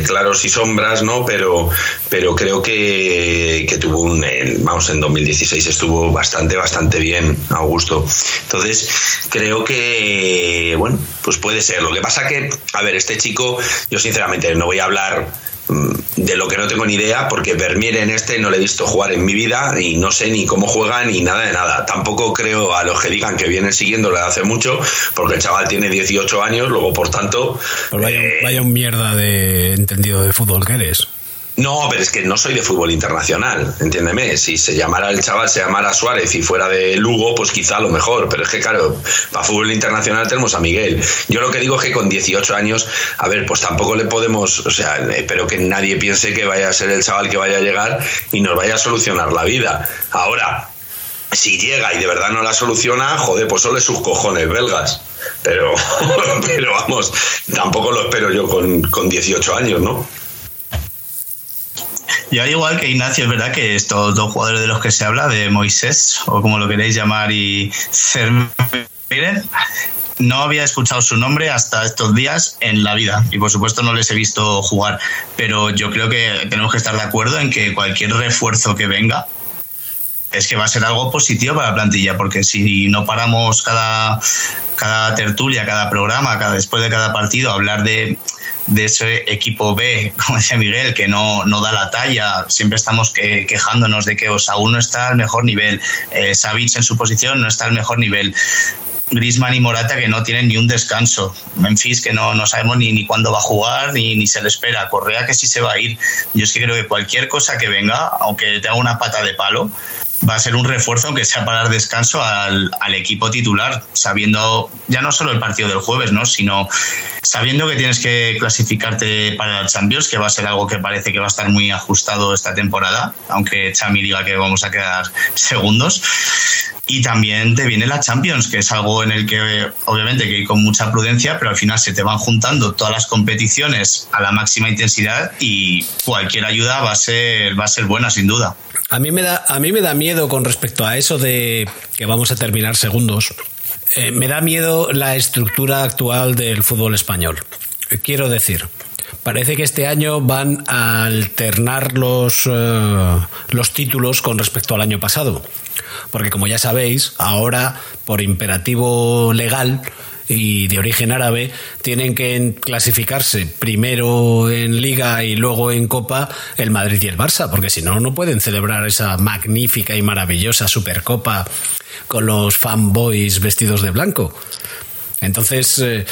claros y sombras no pero pero creo que, que tuvo un vamos en 2016 estuvo bastante bastante bien Augusto. Entonces creo que bueno pues puede ser lo que pasa que a ver este chico yo sinceramente no voy a hablar de lo que no tengo ni idea, porque Vermeer en este no le he visto jugar en mi vida y no sé ni cómo juega ni nada de nada. Tampoco creo a los que digan que vienen siguiéndole hace mucho, porque el chaval tiene 18 años, luego por tanto. Pues vaya, eh, vaya un mierda de entendido de fútbol que eres. No, pero es que no soy de fútbol internacional, entiéndeme. Si se llamara el chaval, se llamara Suárez y fuera de Lugo, pues quizá lo mejor. Pero es que, claro, para fútbol internacional tenemos a Miguel. Yo lo que digo es que con 18 años, a ver, pues tampoco le podemos, o sea, espero que nadie piense que vaya a ser el chaval que vaya a llegar y nos vaya a solucionar la vida. Ahora, si llega y de verdad no la soluciona, joder, pues solo sus cojones belgas. Pero, (laughs) pero vamos, tampoco lo espero yo con, con 18 años, ¿no? Yo al igual que Ignacio, es verdad que estos dos jugadores de los que se habla, de Moisés, o como lo queréis llamar, y Cerveren, no había escuchado su nombre hasta estos días en la vida. Y por supuesto no les he visto jugar, pero yo creo que tenemos que estar de acuerdo en que cualquier refuerzo que venga es que va a ser algo positivo para la plantilla, porque si no paramos cada, cada tertulia, cada programa, cada, después de cada partido, hablar de, de ese equipo B, (laughs) como decía Miguel, que no, no da la talla. Siempre estamos que, quejándonos de que Osaúl no está al mejor nivel, eh, Savic en su posición no está al mejor nivel. Grisman y Morata que no tienen ni un descanso. Memphis que no, no sabemos ni, ni cuándo va a jugar ni, ni se le espera. Correa que sí se va a ir. Yo es que creo que cualquier cosa que venga, aunque tenga una pata de palo, va a ser un refuerzo, aunque sea para dar descanso al, equipo titular, sabiendo ya no solo el partido del jueves, ¿no? sino sabiendo que tienes que clasificarte para el Champions, que va a ser algo que parece que va a estar muy ajustado esta temporada, aunque Chami diga que vamos a quedar segundos. Y también te viene la Champions, que es algo en el que obviamente que ir con mucha prudencia, pero al final se te van juntando todas las competiciones a la máxima intensidad y cualquier ayuda va a ser, va a ser buena sin duda. A mí me da, a mí me da miedo con respecto a eso de que vamos a terminar segundos. Eh, me da miedo la estructura actual del fútbol español. Quiero decir, parece que este año van a alternar los, uh, los títulos con respecto al año pasado. Porque como ya sabéis, ahora por imperativo legal y de origen árabe tienen que clasificarse primero en liga y luego en copa el Madrid y el Barça, porque si no, no pueden celebrar esa magnífica y maravillosa supercopa con los fanboys vestidos de blanco. Entonces, eh,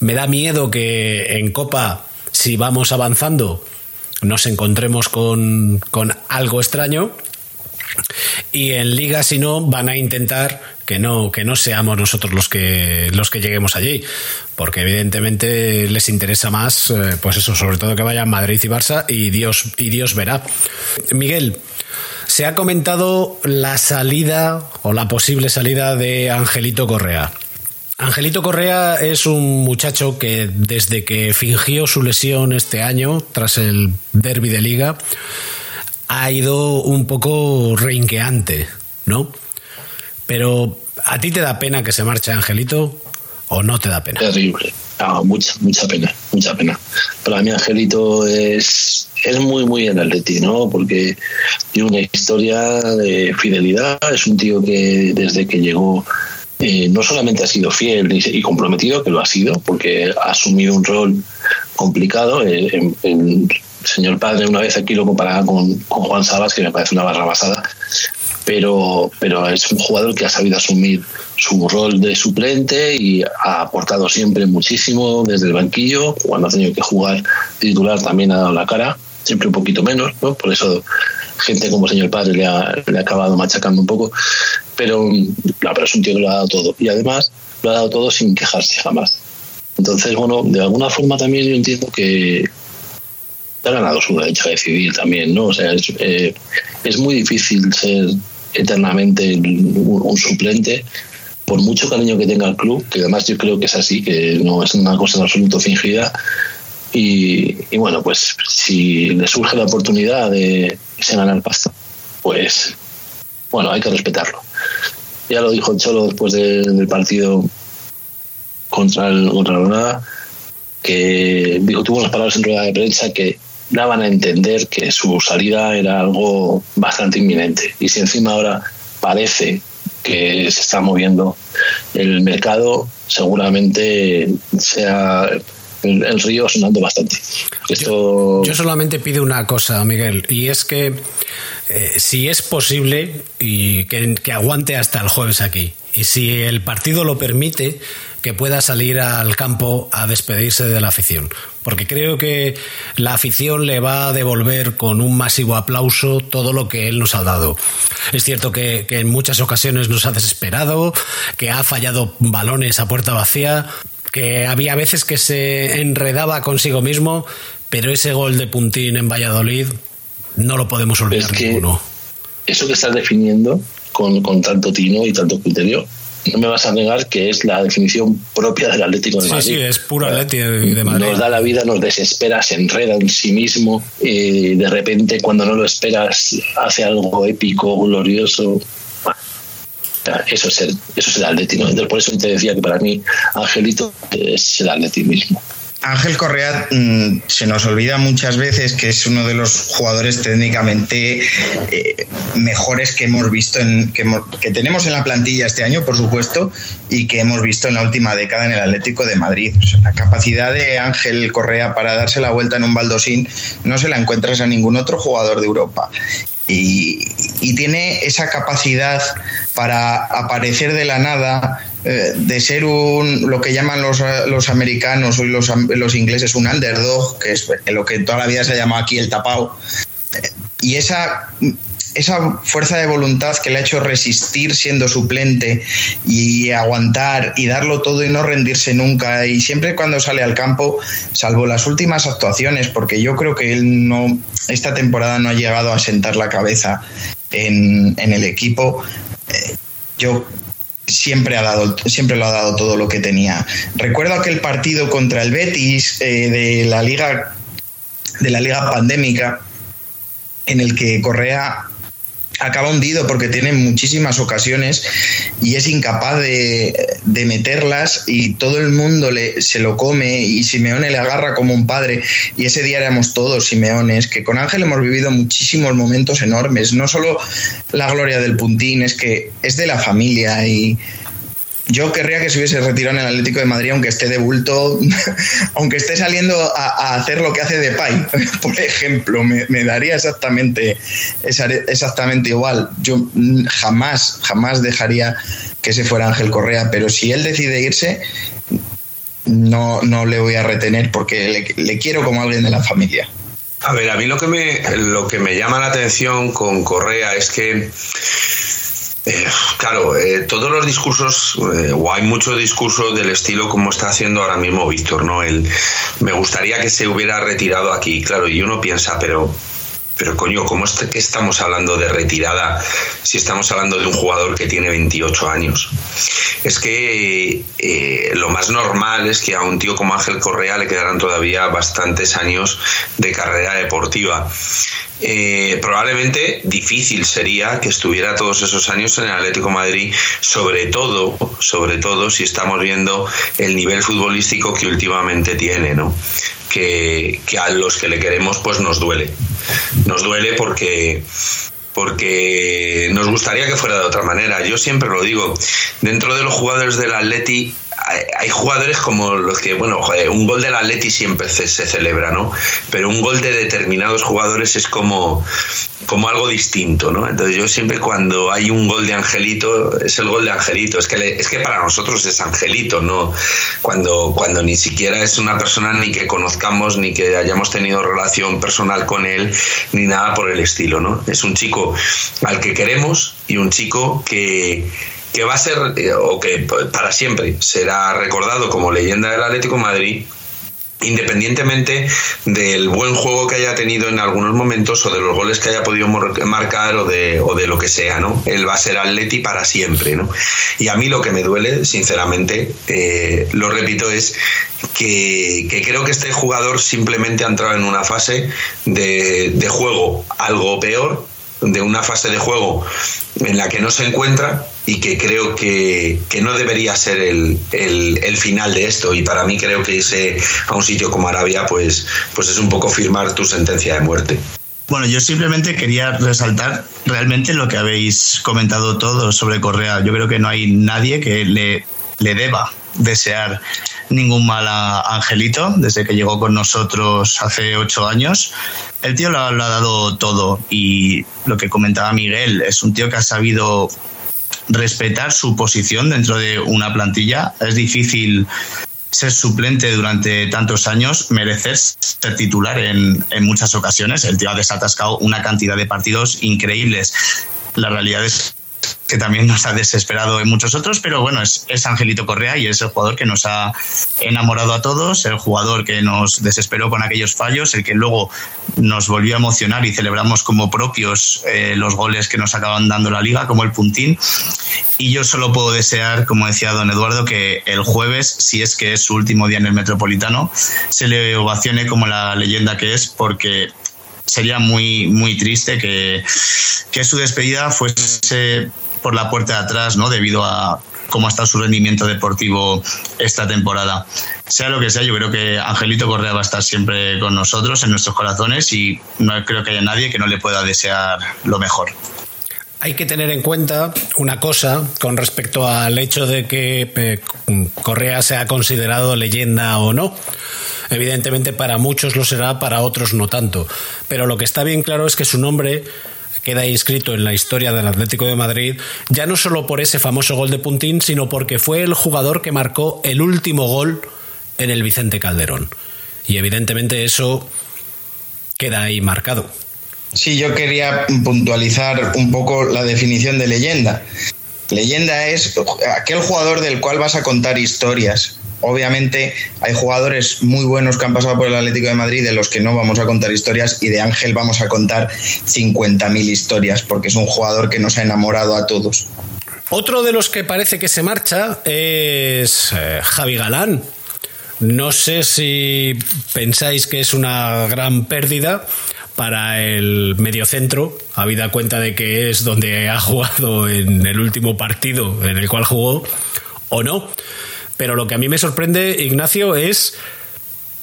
me da miedo que en copa, si vamos avanzando, nos encontremos con, con algo extraño Y en liga, si no, van a intentar que no, que no seamos nosotros los que, los que lleguemos allí. Porque evidentemente les interesa más, eh, pues eso, sobre todo que vayan Madrid y Barça y Dios, y Dios verá. Miguel, se ha comentado la salida o la posible salida de Angelito Correa. Angelito Correa es un muchacho que desde que fingió su lesión este año, tras el derby de liga, ha ido un poco reinqueante, ¿no? Pero ¿a ti te da pena que se marche Angelito o no te da pena? Terrible. No, mucha, mucha pena, mucha pena. Para mí Angelito es, es muy, muy en Atleti, ¿no? Porque tiene una historia de fidelidad, es un tío que desde que llegó eh, no solamente ha sido fiel y, comprometido, que lo ha sido, porque ha asumido un rol complicado. en- el señor padre una vez aquí lo comparaba con, con Juan Sabas, que me parece una barra basada, pero, pero es un jugador que ha sabido asumir su rol de suplente y ha aportado siempre muchísimo desde el banquillo. Cuando ha tenido que jugar titular también ha dado la cara, siempre un poquito menos, ¿no? Por eso gente como señor padre le ha, le ha acabado machacando un poco. Pero, no, pero es un tío que lo ha dado todo. Y además lo ha dado todo sin quejarse jamás. Entonces, bueno, de alguna forma también yo entiendo que ha ganado su derecho a decidir también, ¿no? O sea, es, eh, es muy difícil ser eternamente un, suplente, por mucho cariño que tenga el club, que además yo creo que es así, que no es una cosa en absoluto fingida. Y, y bueno, pues si le surge la oportunidad de se ganar pasta, pues bueno, hay que respetarlo. Ya lo dijo el Cholo después de- del partido contra el, contra el que dijo, tuvo unas palabras en rueda de prensa que daban a entender que su salida era algo bastante inminente. Y si encima ahora parece que se está moviendo el mercado, seguramente sea el, río sonando bastante. Esto Yo solamente pido una cosa, Miguel, y es que eh, si es posible y que, que aguante hasta el jueves aquí, y si el partido lo permite, que pueda salir al campo a despedirse de la afición, porque creo que la afición le va a devolver con un masivo aplauso todo lo que él nos ha dado. Es cierto que, que en muchas ocasiones nos ha desesperado, que ha fallado balones a puerta vacía, que había veces que se enredaba consigo mismo, pero ese gol de Puntín en Valladolid no lo podemos olvidar Es que- ninguno. eso que estás definiendo con, con tanto tino y tanto criterio, no me vas a negar que es la definición propia del Atlético de Sí, Madrid. sí, es puro de de Madrid. Nos da la vida, nos desespera, se enreda en sí mismo y de repente cuando no lo esperas hace algo épico, glorioso. Eso es el, eso es el. Entonces, por eso te decía que para mí Angelito es el Atleti mismo. Ángel Correa mm, se nos olvida muchas veces que es uno de los jugadores técnicamente eh, mejores que hemos visto en, que, hemos- que tenemos en la plantilla este año, por supuesto, y que hemos visto en la última década en el Atlético de Madrid. La capacidad de Ángel Correa para darse la vuelta en un baldosín no se la encuentras a ningún otro jugador de Europa. Y, tiene esa capacidad para aparecer de la nada, de ser un lo que llaman los, eh, los americanos o los, los ingleses un underdog, que es lo que toda la vida se ha llamado aquí el tapao. Eh, Y esa, esa fuerza de voluntad que le ha hecho resistir siendo suplente y aguantar y darlo todo y no rendirse nunca. Y siempre cuando sale al campo, salvo las últimas actuaciones, porque yo creo que él no, esta temporada no ha llegado a sentar la cabeza en, en el equipo. eh, yo siempre ha dado siempre lo ha dado todo lo que tenía. Recuerdo aquel partido contra el Betis eh, de la liga de la liga pandémica en el que Correa acaba hundido porque tiene muchísimas ocasiones y es incapaz de, de meterlas y todo el mundo le, se lo come y Simeone le agarra como un padre. Y ese día éramos todos Simeones, que con Ángel hemos vivido muchísimos momentos enormes, no solo la gloria del puntín, es que es de la familia y yo querría que se hubiese retirado en el Atlético de Madrid, aunque esté de bulto, (laughs) aunque esté saliendo a, hacer lo que hace de Pai, (laughs) por ejemplo, me, daría exactamente, exactamente igual. Yo jamás, jamás dejaría que se fuera Ángel Correa, pero si él decide irse, no, no le voy a retener porque le, le quiero como alguien de la familia. A ver, a mí lo que me, lo que me llama la atención con Correa es que eh, claro, eh, todos los discursos, eh, o hay mucho discurso del estilo como está haciendo ahora mismo Víctor, ¿no? El, me gustaría que se hubiera retirado aquí, claro, y uno piensa, pero pero coño, ¿cómo estamos hablando de retirada si estamos hablando de un jugador que tiene 28 años? Es que eh, lo más normal es que a un tío como Ángel Correa le quedaran todavía bastantes años de carrera deportiva. Eh, probablemente difícil sería que estuviera todos esos años en el Atlético Madrid, sobre todo, sobre todo si estamos viendo el nivel futbolístico que últimamente tiene, ¿no? Que, que a los que le queremos pues nos duele. Nos duele porque porque nos gustaría que fuera de otra manera. Yo siempre lo digo, dentro de los jugadores del Atleti hay jugadores como los que, bueno, un gol del Atleti siempre se, celebra, ¿no? Pero un gol de determinados jugadores es como, como algo distinto, ¿no? Entonces yo siempre cuando hay un gol de Angelito, es el gol de Angelito, es que, es que para nosotros es Angelito, ¿no? Cuando, cuando ni siquiera es una persona ni que conozcamos, ni que hayamos tenido relación personal con él, ni nada por el estilo, ¿no? Es un chico al que queremos y un chico que que va a ser, eh, o que para siempre será recordado como leyenda del Atlético Madrid, independientemente del buen juego que haya tenido en algunos momentos o de los goles que haya podido marcar o de, o de lo que sea, ¿no? Él va a ser Atleti para siempre, ¿no? Y a mí lo que me duele, sinceramente, eh, lo repito, es que, creo que este jugador simplemente ha entrado en una fase de, de juego algo peor, de una fase de juego en la que no se encuentra y que creo que, no debería ser el, final de esto. Y para mí creo que irse a un sitio como Arabia pues, pues es un poco firmar tu sentencia de muerte. Bueno, yo simplemente quería resaltar realmente lo que habéis comentado todos sobre Correa. Yo creo que no hay nadie que le, le deba desear ningún mal a Angelito desde que llegó con nosotros hace ocho años. El tío lo, lo, ha dado todo y lo que comentaba Miguel es un tío que ha sabido respetar su posición dentro de una plantilla. Es difícil ser suplente durante tantos años, merecer ser titular en, en muchas ocasiones. El tío ha desatascado una cantidad de partidos increíbles. La realidad es que también nos ha desesperado en muchos otros, pero bueno, es, Angelito Correa y es el jugador que nos ha enamorado a todos, el jugador que nos desesperó con aquellos fallos, el que luego nos volvió a emocionar y celebramos como propios eh, los goles que nos acaban dando la liga, como el puntín. Y yo solo puedo desear, como decía don Eduardo, que el jueves, si es que es su último día en el Metropolitano, se le ovacione como la leyenda que es, porque sería muy, muy triste que, que su despedida fuese por la puerta de atrás, ¿no? Debido a cómo está su rendimiento deportivo esta temporada. Sea lo que sea, yo creo que Angelito Correa va a estar siempre con nosotros, en nuestros corazones, y no creo que haya nadie que no le pueda desear lo mejor. Hay que tener en cuenta una cosa con respecto al hecho de que eh, Correa sea considerado leyenda o no. Evidentemente para muchos lo será, para otros no tanto. Pero lo que está bien claro es que su nombre queda inscrito en la historia del Atlético de Madrid, ya no solo por ese famoso gol de Puntín, sino porque fue el jugador que marcó el último gol en el Vicente Calderón. Y evidentemente eso queda ahí marcado. Sí, yo quería puntualizar un poco la definición de leyenda. Leyenda es aquel jugador del cual vas a contar historias, obviamente hay jugadores muy buenos que han pasado por el Atlético de Madrid de los que no vamos a contar historias y de Ángel vamos a contar 50.000 historias porque es un jugador que nos ha enamorado a todos. Otro de los que parece que se marcha es eh, Javi Galán. No sé si pensáis que es una gran pérdida para el mediocentro, habida cuenta de que es donde ha (laughs) jugado en el último partido en el cual jugó, o no. Pero lo que a mí me sorprende, Ignacio, es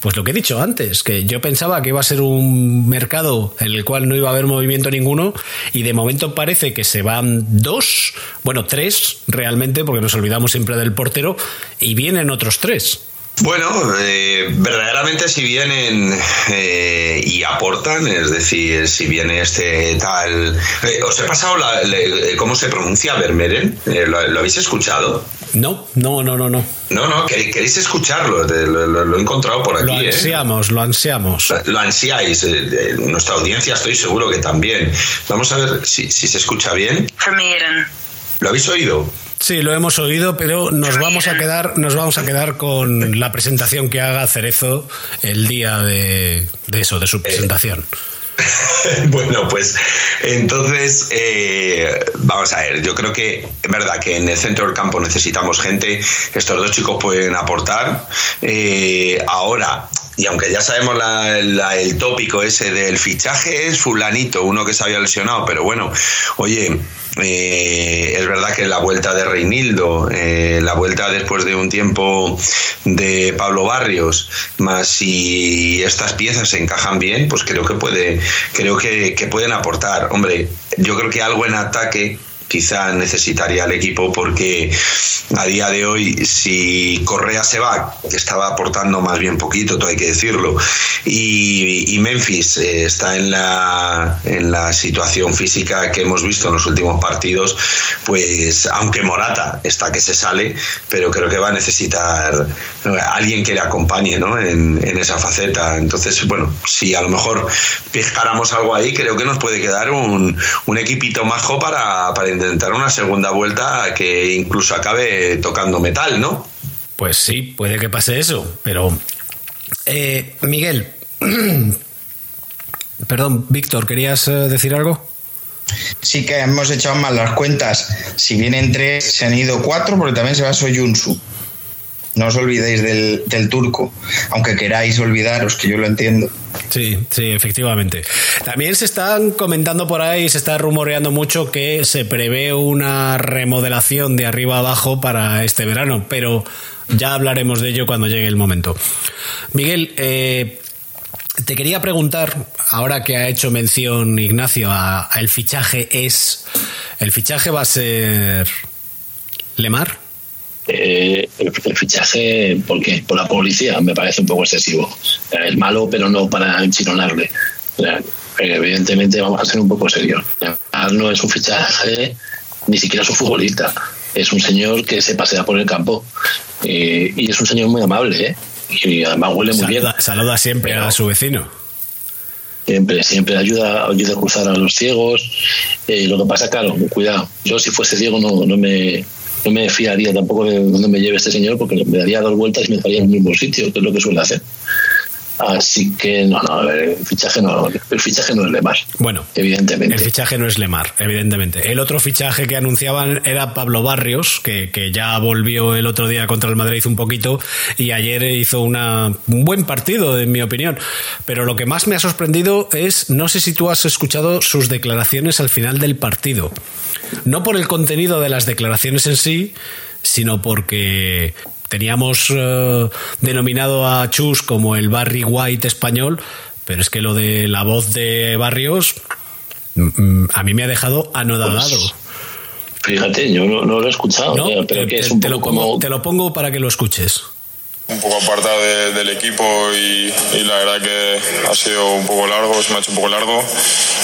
pues lo que he dicho antes, que yo pensaba que iba a ser un mercado en el cual no iba a haber movimiento ninguno y de momento parece que se van dos, bueno, tres realmente, porque nos olvidamos siempre del portero, y vienen otros tres. Bueno, eh, verdaderamente si vienen eh, y aportan, es decir, si viene este tal... eh, ¿Os he pasado la- le- cómo se pronuncia Vermeeren? Eh, ¿lo, lo habéis escuchado? No, no, no, no, no. No, no, quer- queréis escucharlo, de- lo, lo- lo he encontrado por Lo aquí. ¿eh? ansiamos, lo ansiamos. Lo ansiáis, nuestra audiencia estoy seguro que también. Vamos a ver si, si se escucha bien. ¿Lo habéis oído? Sí, lo hemos oído, pero nos vamos a quedar, nos vamos a quedar con la presentación que haga Cerezo el día de, eso, de su presentación. (laughs) Bueno, pues entonces, eh, vamos a ver, yo creo que es verdad que en el centro del campo necesitamos gente, estos dos chicos pueden aportar. Eh, ahora, y aunque ya sabemos la- la- el tópico ese del fichaje, es fulanito, uno que se había lesionado, pero bueno, oye, eh, es verdad que la vuelta de Reinildo, eh, la vuelta después de un tiempo de Pablo Barrios, más si estas piezas se encajan bien, pues creo que puede, creo que, que pueden aportar. Hombre, yo creo que algo en ataque quizá necesitaría el equipo porque a día de hoy si Correa se va, que estaba aportando más bien poquito, todo hay que decirlo, y, y Memphis eh, está en la, en la situación física que hemos visto en los últimos partidos, pues aunque Morata está que se sale, pero creo que va a necesitar alguien que le acompañe ¿no? en, en esa faceta. Entonces, bueno, si a lo mejor pescáramos algo ahí, creo que nos puede quedar un, un equipito majo para, para intentar una segunda vuelta que incluso acabe tocando metal, ¿no? Pues sí, puede que pase eso, pero eh, Miguel, (clears throat) perdón, Víctor, ¿querías eh, decir algo? Sí que hemos echado mal las cuentas. Si vienen tres, se han ido cuatro porque también se va Soyunsu. No os olvidéis del, del turco, aunque queráis olvidaros, que yo lo entiendo. Sí, sí, efectivamente. También se están comentando por ahí, se está rumoreando mucho que se prevé una remodelación de arriba abajo para este verano, pero ya hablaremos de ello cuando llegue el momento. Miguel, eh, te quería preguntar, ahora que ha hecho mención Ignacio a, a el fichaje es, ¿el fichaje va a ser Lemar? Eh, el, el fichaje, ¿por qué? Por la policía, me parece un poco excesivo. Eh, Es malo, pero no para enchironarle. O sea, eh, evidentemente vamos a ser un poco serios. No es un fichaje, ni siquiera es un futbolista. Es un señor que se pasea por el campo. Eh, y es un señor muy amable, ¿eh? Y además huele muy bien. Saluda, saluda siempre a su vecino. Siempre, siempre ayuda, ayuda a cruzar a los ciegos. Eh, lo que pasa, claro, cuidado. Yo si fuese ciego no, no me no me fiaría tampoco de dónde me lleve este señor porque me daría dos vueltas y me estaría en el mismo sitio, que es lo que suele hacer. Así que no, no, el fichaje no, el fichaje no es Lemar. Bueno, evidentemente. El fichaje no es Lemar, evidentemente. El otro fichaje que anunciaban era Pablo Barrios, que, que ya volvió el otro día contra el Madrid un poquito y ayer hizo una, un buen partido, en mi opinión. Pero lo que más me ha sorprendido es, no sé si tú has escuchado sus declaraciones al final del partido. No por el contenido de las declaraciones en sí, sino porque teníamos eh, denominado a Chus como el Barry White español, pero es que lo de la voz de Barrios mm, a mí me ha dejado anodadado. Fíjate, yo no, no lo he escuchado, No, pero te, que es te- un te poco lo pongo, como... te lo pongo para que lo escuches. un poco apartado de- del equipo y, y la verdad que ha sido un poco largo, se me ha hecho un poco largo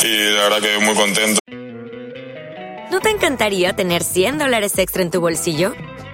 y la verdad que muy contento. ¿No te encantaría tener 100 dólares extra en tu bolsillo?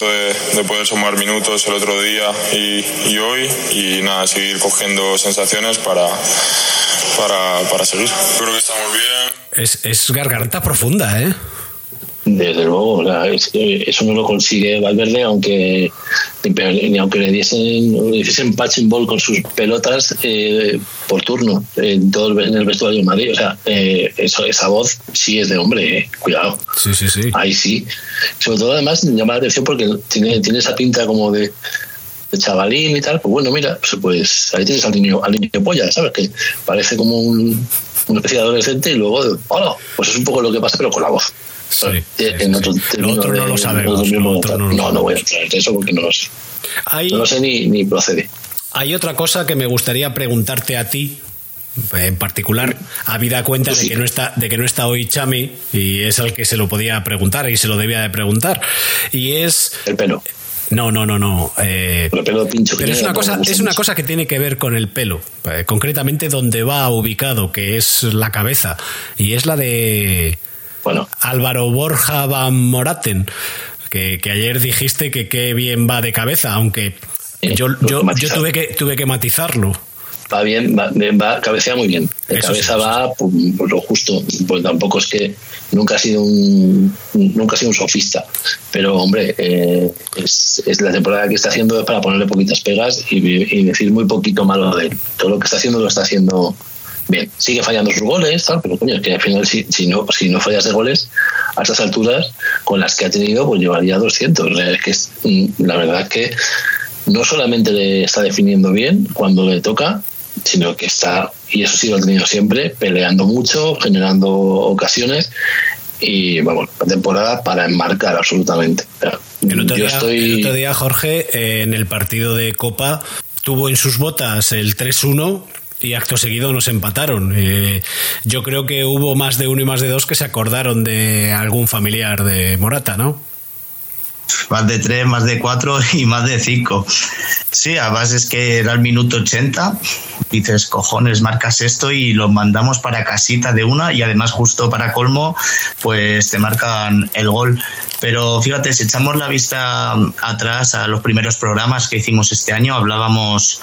De, de poder sumar minutos el otro día y, hoy y nada, seguir cogiendo sensaciones para, para, para seguir. Creo que estamos bien. Es, es garganta profunda, ¿eh? Desde luego, o sea, es que eso no lo consigue Valverde, aunque ni aunque le diesen, le hiciesen patching ball con sus pelotas eh, por turno en todo el, en el vestuario de Madrid. O sea, eh, eso, esa voz sí es de hombre, eh, cuidado. Sí, sí, sí. Ahí sí. Sobre todo, además, llama la atención porque tiene, tiene esa pinta como de, de chavalín y tal. Pues bueno, mira, pues, pues ahí tienes al niño, al niño polla, ¿sabes? Que parece como un, una especie de adolescente y luego, hola, pues es un poco lo que pasa, pero con la voz. Eh, en otro no de- lo sabemos, lo otro no lo no, no voy a entrar en eso porque no lo sé. Hay, No lo sé ni, ni procede. hay otra cosa que me gustaría preguntarte a ti, en particular, habida cuenta de que no está, de que no está hoy Chami, y es al que se lo podía preguntar y se lo debía de preguntar. Y es. El pelo. No, no, no, no. eh, El pelo pincho. pero es una cosa, es una cosa que tiene que ver con el pelo, eh, concretamente donde va ubicado, que es la cabeza, y es la de bueno. Álvaro Borja Van Moraten, que, que ayer dijiste que qué bien va de cabeza, aunque yo, yo, yo tuve que tuve que matizarlo. Va bien, va, va cabecea muy bien. De Eso cabeza sí, va pues, lo justo. Pues tampoco es que nunca ha sido un nunca ha sido un sofista. Pero hombre, eh, es, es la temporada que está haciendo es para ponerle poquitas pegas y, y decir muy poquito malo de él. Todo lo que está haciendo lo está haciendo bien. Sigue fallando sus goles, tal, pero coño, es que al final si, si no si no fallas de goles a estas alturas con las que ha tenido pues llevaría 200. O sea, es que es, mm, la verdad es que no solamente le está definiendo bien cuando le toca, sino que está, y eso sí lo ha tenido siempre, peleando mucho, generando ocasiones y vamos, la temporada para enmarcar absolutamente. El otro, yo día, estoy el otro día, Jorge, en el partido de Copa, tuvo en sus botas el 3-1 y acto seguido nos empataron. Eh, yo creo que hubo más de uno y más de dos que se acordaron de algún familiar de Morata, ¿no? Más de tres, más de cuatro (laughs) y más de cinco. Sí, además es que era el minuto 80. Dices, cojones, marcas esto y lo mandamos para casita de una y además justo para colmo, pues te marcan el gol. Pero fíjate, si echamos la vista atrás a los primeros programas que hicimos este año, hablábamos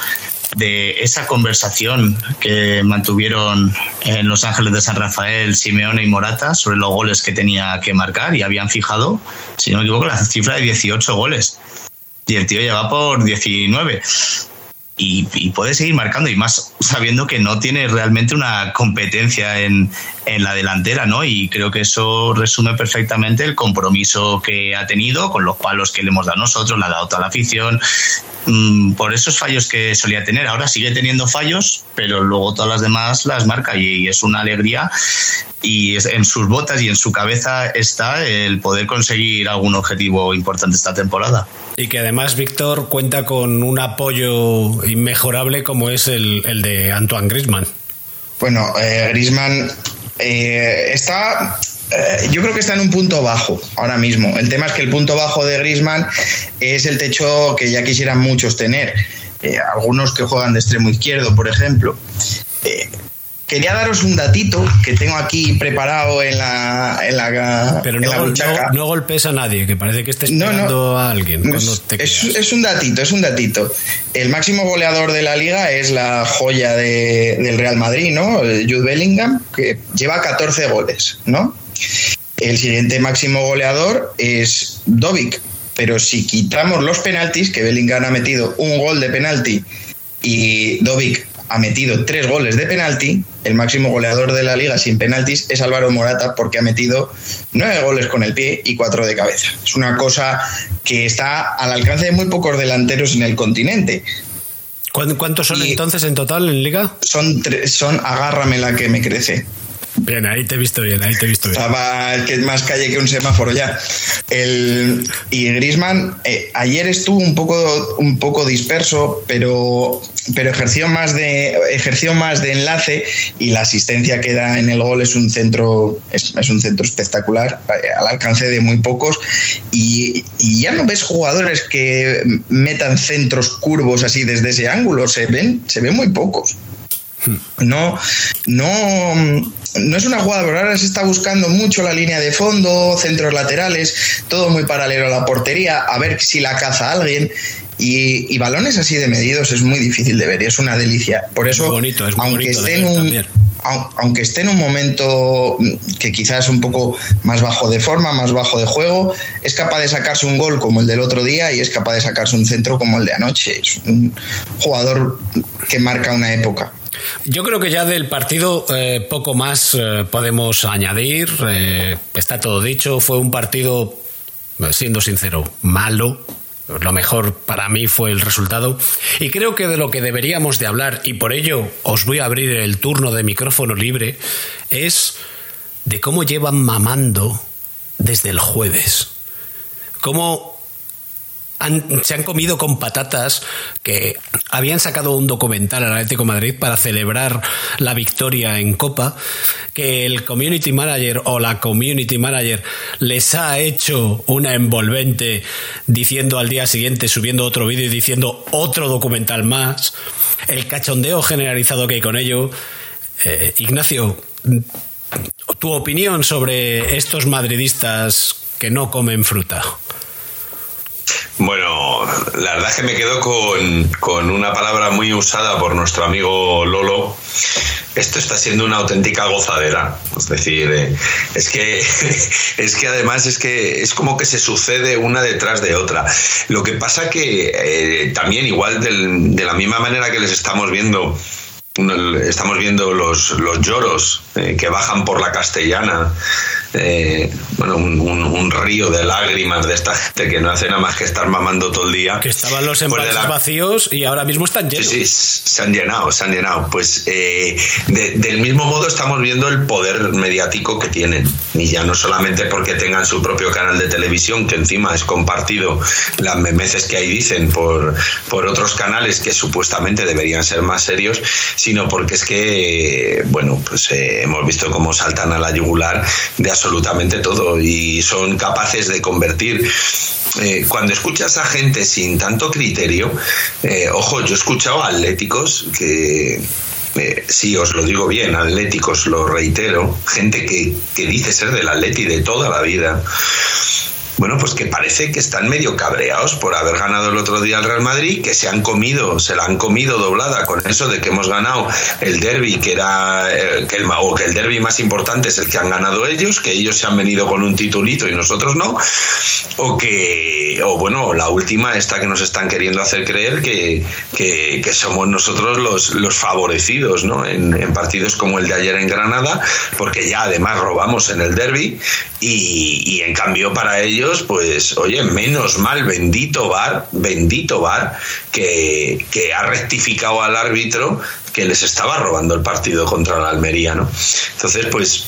de esa conversación que mantuvieron en Los Ángeles de San Rafael Simeone y Morata sobre los goles que tenía que marcar y habían fijado, si no me equivoco, la cifra de 18 goles. Y el tío ya va por 19. Y, puede seguir marcando y más sabiendo que no tiene realmente una competencia en, en la delantera, ¿no? Y creo que eso resume perfectamente el compromiso que ha tenido con los palos que le hemos dado nosotros, le ha dado toda la afición, mm, por esos fallos que solía tener. Ahora sigue teniendo fallos, pero luego todas las demás las marca y, y es una alegría. Y en sus botas y en su cabeza está el poder conseguir algún objetivo importante esta temporada. Y que además Víctor cuenta con un apoyo inmejorable como es el, el de Antoine Grisman. Bueno, eh, Grisman está. eh, yo creo que está en un punto bajo ahora mismo. El tema es que el punto bajo de Grisman es el techo que ya quisieran muchos tener. Eh, algunos que juegan de extremo izquierdo, por ejemplo. Quería daros un datito que tengo aquí preparado en la, en la, Pero en no, la gol- buchaca. no- no golpes a nadie, que parece que estés no. esperando a alguien. cuando Es, te es- un datito, es un datito. El máximo goleador de la liga es la joya de- del Real Madrid, ¿no? Jude Bellingham, que lleva 14 goles, ¿no? El siguiente máximo goleador es Dovic, pero si quitamos los penaltis, que Bellingham ha metido un gol de penalti y Dovic ha metido tres goles de penalti, el máximo goleador de la liga sin penaltis es Álvaro Morata porque ha metido nueve goles con el pie y cuatro de cabeza. Es una cosa que está al alcance de muy pocos delanteros en el continente. ¿Cuán- ¿Cuántos son entonces en total en liga? Son, tres- son agárrame la que me crece. Bien, ahí te he visto bien, ahí te he visto bien. Estaba que más calle que un semáforo ya. El, y Grisman ayer estuvo un poco, un poco disperso, pero, pero ejerció, más de, ejerció más de enlace y la asistencia que da en el gol es un centro, es, es un centro espectacular, eh, al alcance de muy pocos. Y, y ya no ves jugadores que metan centros curvos así desde ese ángulo, se ven, se ven muy pocos. No, no, no es una jugada, pero ahora se está buscando mucho la línea de fondo, centros laterales, todo muy paralelo a la portería, a ver si la caza alguien. Y, y balones así de medidos es muy difícil de ver y es una delicia. Por eso, bonito, es aunque esté en un, aunque esté en un momento que quizás es un poco más bajo de forma, más bajo de juego, es capaz de sacarse un gol como el del otro día y es capaz de sacarse un centro como el de anoche. Es un jugador que marca una época. Yo creo que ya del partido eh, poco más eh, podemos añadir. eh, está todo dicho. Fue un partido, siendo sincero, malo. Lo mejor para mí fue el resultado. Y creo que de lo que deberíamos de hablar, y por ello os voy a abrir el turno de micrófono libre, es de cómo llevan mamando desde el jueves. Cómo han- se han comido con patatas que habían sacado un documental al Atlético de Madrid para celebrar la victoria en Copa, que el community manager o la community manager les ha hecho una envolvente diciendo al día siguiente, subiendo otro vídeo y diciendo otro documental más, el cachondeo generalizado que hay con ello. Eh, Ignacio, tu opinión sobre estos madridistas que no comen fruta. Bueno, la verdad es que me quedo con, con una palabra muy usada por nuestro amigo Lolo. Esto está siendo una auténtica gozadera. Es decir, eh, es que (laughs) es que además es que es como que se sucede una detrás de otra. Lo que pasa que eh, también igual del- de la misma manera que les estamos viendo estamos viendo los, los lloros eh, que bajan por la castellana, eh, bueno, un, un- un río de lágrimas de esta gente que no hace nada más que estar mamando todo el día. Que estaban los Pues la- vacíos y ahora mismo están llenos. Sí, sí, se han llenado, se han llenado. Pues eh, de- del mismo modo estamos viendo el poder mediático que tienen. Y ya no solamente porque tengan su propio canal de televisión, que encima es compartido las memeces que ahí dicen por, por otros canales que supuestamente deberían ser más serios, sino porque es que, bueno, pues eh, hemos visto cómo saltan a la yugular de absolutamente todo y son capaces de convertir eh, cuando escuchas a gente sin tanto criterio, eh, ojo, yo he escuchado a atléticos que, eh, sí, os lo digo bien, atléticos, lo reitero, gente que, que dice ser del Atleti de toda la vida. Bueno, pues que parece que están medio cabreados por haber ganado el otro día al Real Madrid, que se han comido, se la han comido doblada con eso de que hemos ganado el derby, que era eh, que el, o que el derby más importante es el que han ganado ellos, que ellos se han venido con un titulito y nosotros no, o que, o bueno, la última esta que nos están queriendo hacer creer que, que, somos nosotros los, los favorecidos, ¿no? En, en partidos como el de ayer en Granada, porque ya además robamos en el derby y, y en cambio para ellos, pues, oye, menos mal, bendito VAR, bendito VAR, que, que ha rectificado al árbitro que les estaba robando el partido contra la Almería, ¿no? Entonces, pues,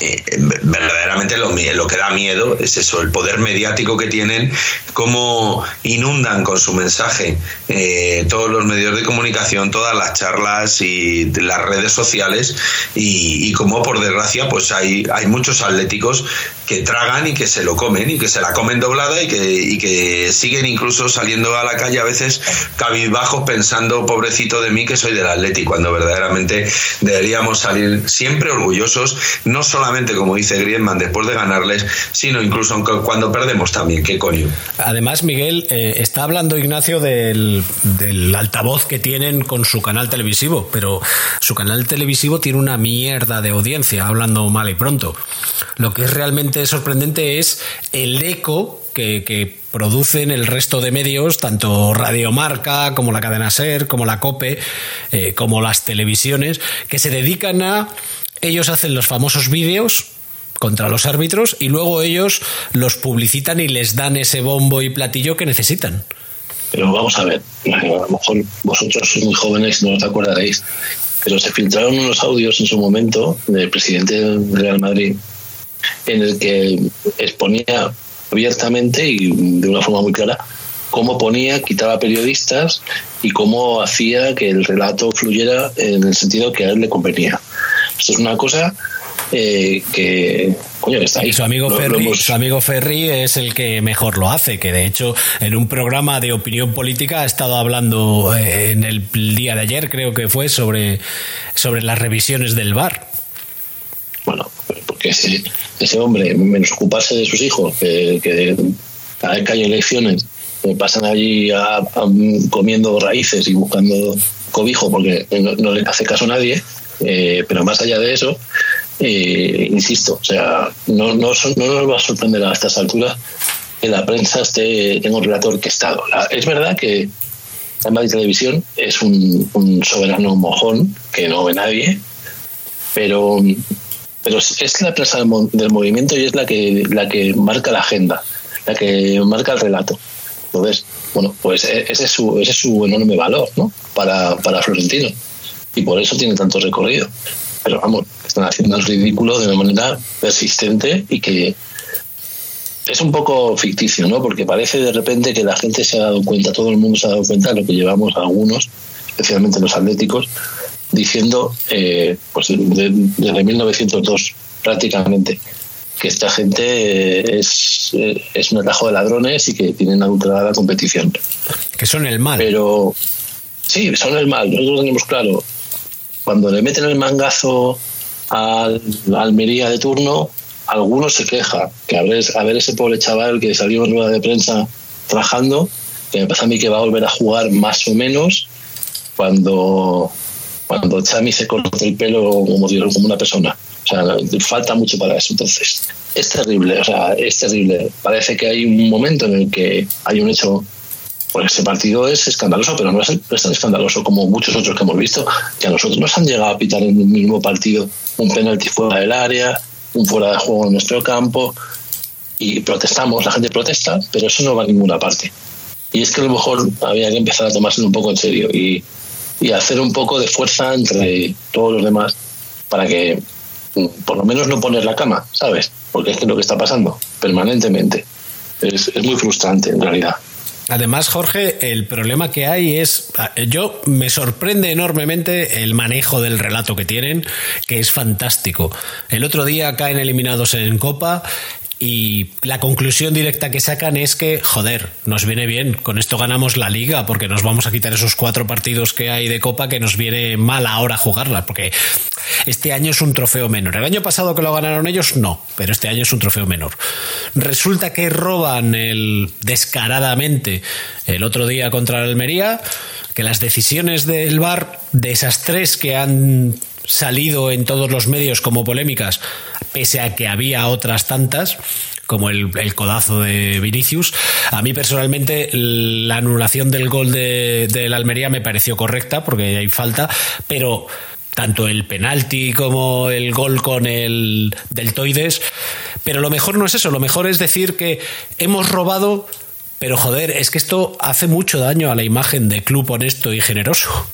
eh, verdaderamente lo, que da miedo es eso, el poder mediático que tienen, cómo inundan con su mensaje eh, todos los medios de comunicación, todas las charlas y las redes sociales y, y cómo por desgracia pues hay, hay muchos atléticos que tragan y que se lo comen y que se la comen doblada y que, y que siguen incluso saliendo a la calle a veces cabizbajos pensando pobrecito de mí que soy del Atleti cuando verdaderamente deberíamos salir siempre orgullosos no solamente como dice Griezmann después de ganarles sino incluso cuando perdemos también qué coño Además, Miguel, eh, está hablando Ignacio del, del altavoz que tienen con su canal televisivo, pero su canal televisivo tiene una mierda de audiencia, hablando mal y pronto. Lo que es realmente sorprendente es el eco que, que producen el resto de medios, tanto Radiomarca como la cadena Ser, como la COPE, eh, como las televisiones, que se dedican a... Ellos hacen los famosos vídeos contra los árbitros y luego ellos los publicitan y les dan ese bombo y platillo que necesitan. Pero vamos a ver, a lo mejor vosotros muy jóvenes no os acordaréis, pero se filtraron unos audios en su momento del presidente del Real Madrid en el que exponía abiertamente y de una forma muy clara cómo ponía, quitaba periodistas y cómo hacía que el relato fluyera en el sentido que a él le convenía. Esto es una cosa eh, que, coño, que está ahí. Y su amigo, Lo- lo Ferri, hemos- su amigo Ferri es el que mejor lo hace, que de hecho en un programa de opinión política ha estado hablando eh, en el día de ayer, creo que fue, sobre, sobre las revisiones del VAR. porque ese, ese hombre, menos ocuparse de sus hijos, que, que cada vez que hay elecciones, eh, pasan allí a- a- comiendo raíces y buscando cobijo porque no, no le hace caso a nadie, eh, pero más allá de eso, eh, insisto, o sea, no, no, no nos va a sorprender a estas alturas que la prensa esté, tenga un relato orquestado. La- es verdad que la Televisión es un, soberano mojón que no ve nadie, pero, pero es la prensa del, del movimiento y es la que, la que marca la agenda, la que marca el relato. Entonces, bueno, pues e- ese es su, ese es su enorme valor ¿no? para, para Florentino y por eso tiene tanto recorrido. Pero vamos, están haciendo el ridículo de una manera persistente y que es un poco ficticio, ¿no? Porque parece de repente que la gente se ha dado cuenta, todo el mundo se ha dado cuenta de lo que llevamos algunos, especialmente los atléticos, diciendo, eh, pues de- desde 1902 prácticamente, que esta gente eh, es, eh, es un atajo de ladrones y que tienen adulterada la competición. Que son el mal. Pero sí, son el mal, nosotros tenemos claro. Cuando le meten el mangazo al Almería de turno, algunos se queja que a ver, ese pobre chaval que salió en rueda de prensa trabajando, que me pasa a mí que va a volver a jugar más o menos cuando, cuando Chami se corta el pelo como, como una persona. O sea, falta mucho para eso. Entonces, es terrible, o sea, es terrible. Parece que hay un momento en el que hay un hecho pues ese partido es escandaloso, pero no es, tan escandaloso como muchos otros que hemos visto, que a nosotros nos han llegado a pitar en el mismo partido un penalti fuera del área, un fuera de juego en nuestro campo, y protestamos, la gente protesta, pero eso no va a ninguna parte. Y es que a lo mejor había que empezar a tomárselo un poco en serio y, hacer un poco de fuerza entre todos los demás para que mm, por lo menos no poner la cama, ¿sabes? Porque es que es lo que está pasando permanentemente. Es muy frustrante en realidad. Además, Jorge, el problema que hay es, yo me sorprende enormemente el manejo del relato que tienen, que es fantástico. El otro día caen eliminados en Copa y la conclusión directa que sacan es que, joder, nos viene bien, con esto ganamos la liga porque nos vamos a quitar esos cuatro partidos que hay de Copa que nos viene mal ahora jugarlas, porque este año es un trofeo menor. El año pasado que lo ganaron ellos, no, pero este año es un trofeo menor. Resulta que roban el descaradamente el otro día contra el Almería, que las decisiones del VAR, de esas tres que han salido en todos los medios como polémicas, pese a que había otras tantas, como el, el codazo de Vinicius. A mí personalmente la anulación del gol de, del Almería me pareció correcta porque hay falta, pero tanto el penalti como el gol con el deltoides. Pero lo mejor no es eso, lo mejor es decir que hemos robado, pero joder, es que esto hace mucho daño a la imagen de club honesto y generoso.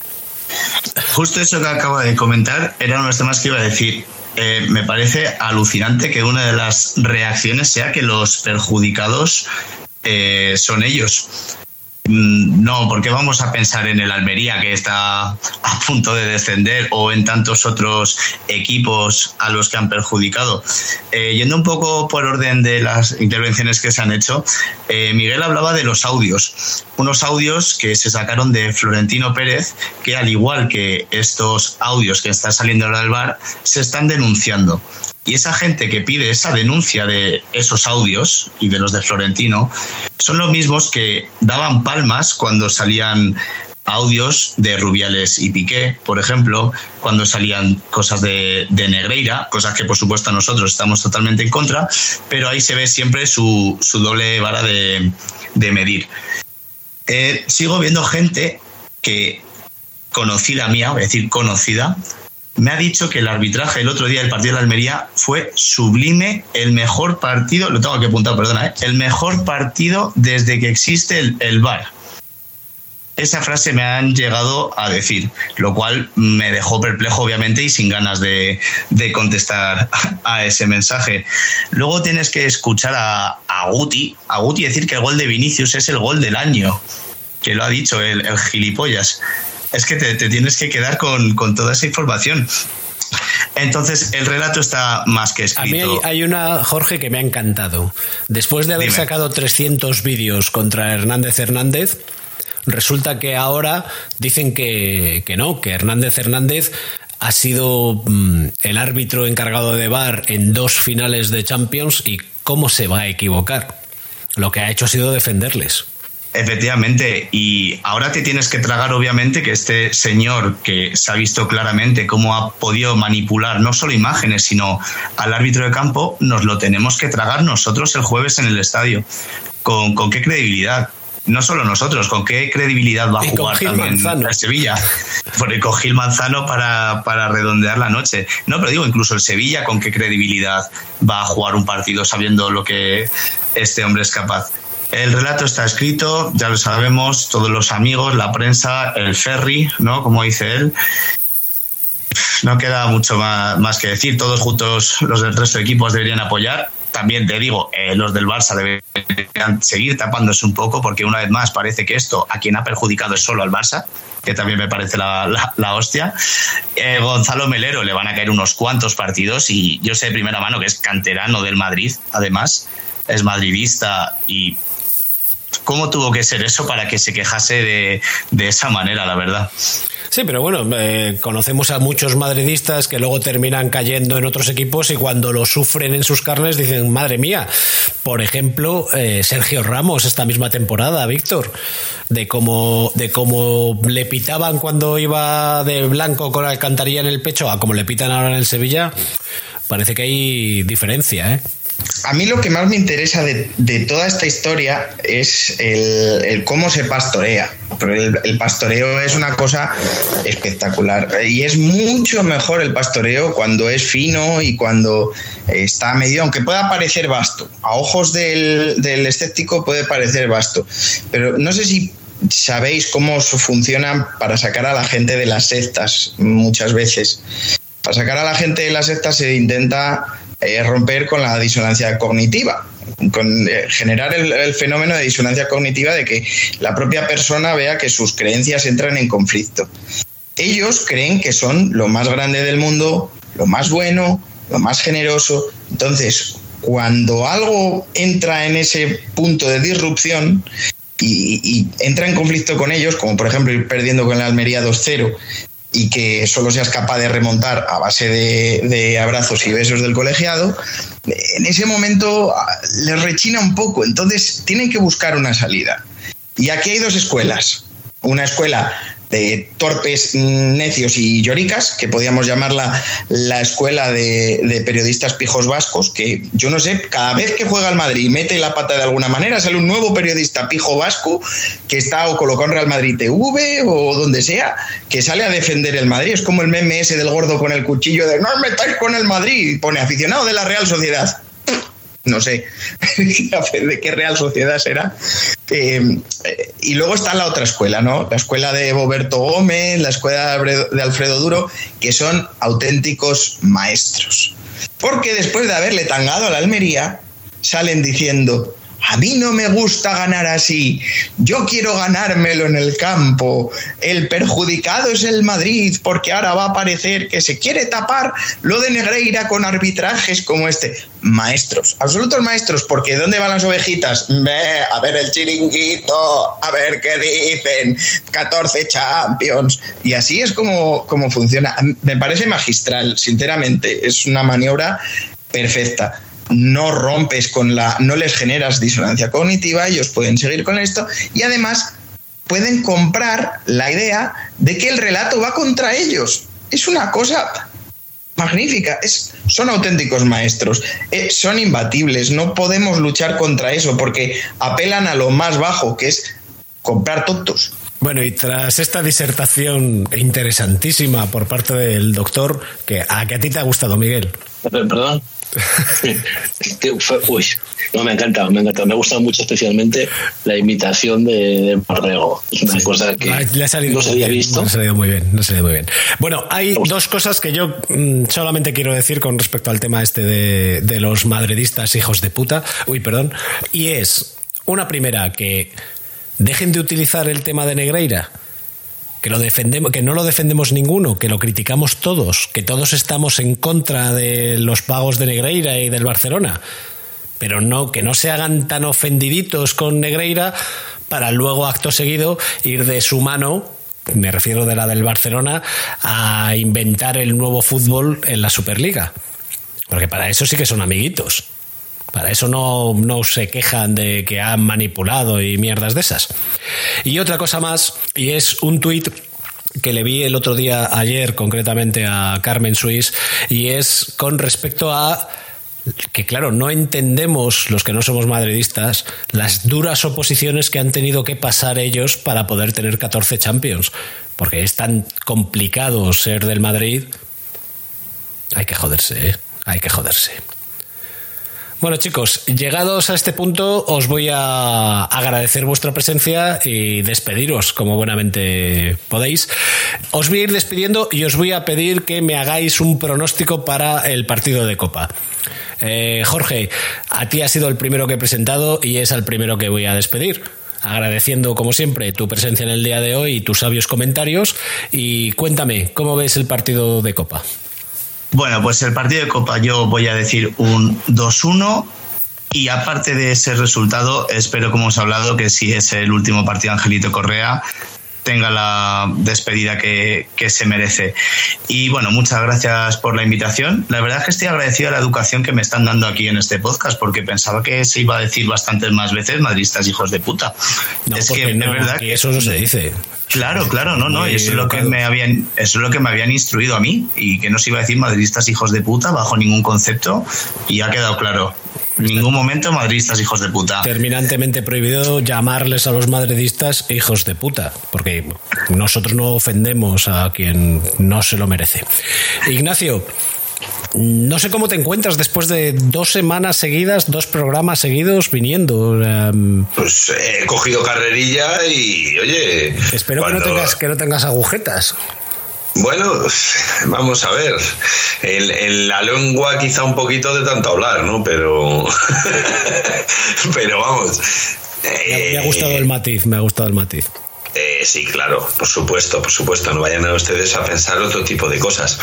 Justo eso que acabo de comentar era uno de los temas que iba a decir. Eh, me parece alucinante que una de las reacciones sea que los perjudicados eh, son ellos. Mm, No, porque vamos a pensar en el Almería que está a punto de descender o en tantos otros equipos a los que han perjudicado. Eh, yendo un poco por orden de las intervenciones que se han hecho, eh, Miguel hablaba de los audios, unos audios que se sacaron de Florentino Pérez, que al igual que estos audios que están saliendo del bar, se están denunciando. Y esa gente que pide esa denuncia de esos audios y de los de Florentino son los mismos que daban palmas cuando salían audios de Rubiales y Piqué, por ejemplo, cuando salían cosas de, de Negreira, cosas que por supuesto nosotros estamos totalmente en contra, pero ahí se ve siempre su, su doble vara de, de medir. Eh, sigo viendo gente que conocida mía, a decir conocida, me ha dicho que el arbitraje el otro día del partido de la Almería fue sublime, el mejor partido, lo tengo que apuntar, perdona, ¿eh? el mejor partido desde que existe el, el VAR. Esa frase me han llegado a decir, lo cual me dejó perplejo obviamente y sin ganas de, de contestar a ese mensaje. Luego tienes que escuchar a, a Guti, a Guti decir que el gol de Vinicius es el gol del año, que lo ha dicho el, el gilipollas es que te, te tienes que quedar con, con, toda esa información. Entonces, el relato está más que escrito. A mí hay, hay, una, Jorge, que me ha encantado. Después de haber Dime. sacado 300 vídeos contra Hernández Hernández, resulta que ahora dicen que, que no, que Hernández Hernández ha sido mm, el árbitro encargado de VAR en dos finales de Champions y cómo se va a equivocar. Lo que ha hecho ha sido defenderles. Efectivamente, y ahora te tienes que tragar obviamente que este señor que se ha visto claramente cómo ha podido manipular no solo imágenes, sino al árbitro de campo, nos lo tenemos que tragar nosotros el jueves en el estadio. ¿Con, con qué credibilidad? No solo nosotros, ¿con qué credibilidad va a jugar también Manzano. el Sevilla? Por Gil Manzano para, para redondear la noche. No, pero digo, incluso el Sevilla, ¿con qué credibilidad va a jugar un partido sabiendo lo que este hombre es capaz? El relato está escrito, ya lo sabemos, todos los amigos, la prensa, el ferry, ¿no? Como dice él. No queda mucho más, que decir. Todos juntos, los del resto de equipos deberían apoyar. También te digo, eh, los del Barça deberían seguir tapándose un poco, porque una vez más parece que esto a quien ha perjudicado es solo al Barça, que también me parece la hostia. Eh, Gonzalo Melero le van a caer unos cuantos partidos y yo sé de primera mano que es canterano del Madrid, además, es madridista y cómo tuvo que ser eso para que se quejase de, de esa manera, la verdad. Sí, pero bueno, eh, conocemos a muchos madridistas que luego terminan cayendo en otros equipos y cuando lo sufren en sus carnes dicen, madre mía. Por ejemplo, eh, Sergio Ramos esta misma temporada, Víctor, de cómo, de cómo le pitaban cuando iba de blanco con alcantarilla en el pecho a como le pitan ahora en el Sevilla, parece que hay diferencia, ¿eh? A mí lo que más me interesa de, de toda esta historia es el, cómo se pastorea. El, pastoreo es una cosa espectacular. Y es mucho mejor el pastoreo cuando es fino y cuando está medio, aunque pueda parecer vasto. A ojos del, del escéptico puede parecer vasto. Pero no sé si sabéis cómo funcionan para sacar a la gente de las sectas muchas veces. Para sacar a la gente de las sectas se intenta eh, romper con la disonancia cognitiva, con eh, generar el, fenómeno de disonancia cognitiva de que la propia persona vea que sus creencias entran en conflicto. Ellos creen que son lo más grande del mundo, lo más bueno, lo más generoso. Entonces, cuando algo entra en ese punto de disrupción y, y entra en conflicto con ellos, como por ejemplo ir perdiendo con la Almería 2-0 y que solo seas capaz de remontar a base de, abrazos y besos del colegiado, en ese momento ah, les rechina un poco, entonces tienen que buscar una salida. Y aquí hay dos escuelas. Una escuela de torpes, necios y lloricas, que podríamos llamarla la escuela de, periodistas pijos vascos, que yo no sé, cada vez que juega el Madrid y mete la pata de alguna manera, sale un nuevo periodista pijo vasco que está o colocado en Real Madrid TV o donde sea, que sale a defender el Madrid. Es como el meme ese del gordo con el cuchillo de no metáis con el Madrid, pone aficionado de la Real Sociedad. No sé (laughs) de qué Real Sociedad será. Eh, eh, y luego está la otra escuela, ¿no? La escuela de Boberto Gómez, la escuela de Alfredo, Duro, que son auténticos maestros. Porque después de haberle tangado a la Almería, salen diciendo, a mí no me gusta ganar así, yo quiero ganármelo en el campo, el perjudicado es el Madrid porque ahora va a parecer que se quiere tapar lo de Negreira con arbitrajes como este. Maestros, absolutos maestros, porque ¿dónde van las ovejitas? Ve, a ver el chiringuito, a ver qué dicen, 14 Champions. Y así es como, como funciona. Me parece magistral, sinceramente, es una maniobra perfecta no rompes con la, no les generas disonancia cognitiva, ellos pueden seguir con esto y además pueden comprar la idea de que el relato va contra ellos. Es una cosa magnífica, es, son auténticos maestros, eh, son imbatibles, no podemos luchar contra eso porque apelan a lo más bajo, que es comprar tontos. Bueno, y tras esta disertación interesantísima por parte del doctor, que a, que a ti te ha gustado, Miguel. Perdón. (laughs) Uy, no, me encanta, me encanta. Me gusta mucho especialmente la imitación de, de Borrego. Una cosa que Le ha salido no se muy había bien, visto. Ha salido muy bien, ha salido muy bien. Bueno, hay dos cosas que yo mm, solamente quiero decir con respecto al tema este de, de los madridistas hijos de puta. Uy, perdón. Y es, una primera, que dejen de utilizar el tema de Negreira. Que, lo defendemos, que no lo defendemos ninguno, que lo criticamos todos, que todos estamos en contra de los pagos de Negreira y del Barcelona pero no que no se hagan tan ofendiditos con Negreira para luego acto seguido ir de su mano me refiero de la del Barcelona, a inventar el nuevo fútbol en la Superliga. Porque para eso sí que son amiguitos. Para eso no, no se quejan de que han manipulado y mierdas de esas. Y otra cosa más, y es un tuit que le vi el otro día, ayer concretamente a Carmen Suiz, y es con respecto a que claro, no entendemos los que no somos madridistas las duras oposiciones que han tenido que pasar ellos para poder tener 14 Champions, porque es tan complicado ser del Madrid. Hay que joderse, ¿eh? hay que joderse. Bueno chicos, llegados a este punto os voy a agradecer vuestra presencia y despediros como buenamente podéis. Os voy a ir despidiendo y os voy a pedir que me hagáis un pronóstico para el partido de Copa. Eh, Jorge, a ti ha sido el primero que he presentado y es el primero que voy a despedir agradeciendo como siempre tu presencia en el día de hoy y tus sabios comentarios y cuéntame, ¿cómo ves el partido de Copa? Bueno, pues el partido de Copa yo voy a decir un 2-1 y aparte de ese resultado, espero, como hemos hablado, que si es el último partido Angelito Correa, tenga la despedida que, que, se merece. Y bueno, muchas gracias por la invitación. La verdad es que estoy agradecido a la educación que me están dando aquí en este podcast, porque pensaba que se iba a decir bastantes más veces madristas hijos de puta. No, es que no, es verdad que eso no se dice. Claro, claro, no, no, eso es lo que me habían, eso es lo que me habían instruido a mí y que no se iba a decir madridistas hijos de puta bajo ningún concepto y ha quedado claro. En ningún momento madridistas hijos de puta. Terminantemente prohibido llamarles a los madridistas hijos de puta, porque nosotros no ofendemos a quien no se lo merece. Ignacio, no sé cómo te encuentras después de dos semanas seguidas, dos programas seguidos viniendo. Um, pues he cogido carrerilla y, oye. Espero cuando... que, no tengas, que no tengas agujetas. Bueno, vamos a ver. En, en, la lengua quizá un poquito de tanto hablar, ¿no? Pero. (laughs) Pero vamos. Me, me ha gustado el matiz, me ha gustado el matiz. Eh, sí, claro, por supuesto, por supuesto. No vayan a ustedes a pensar otro tipo de cosas.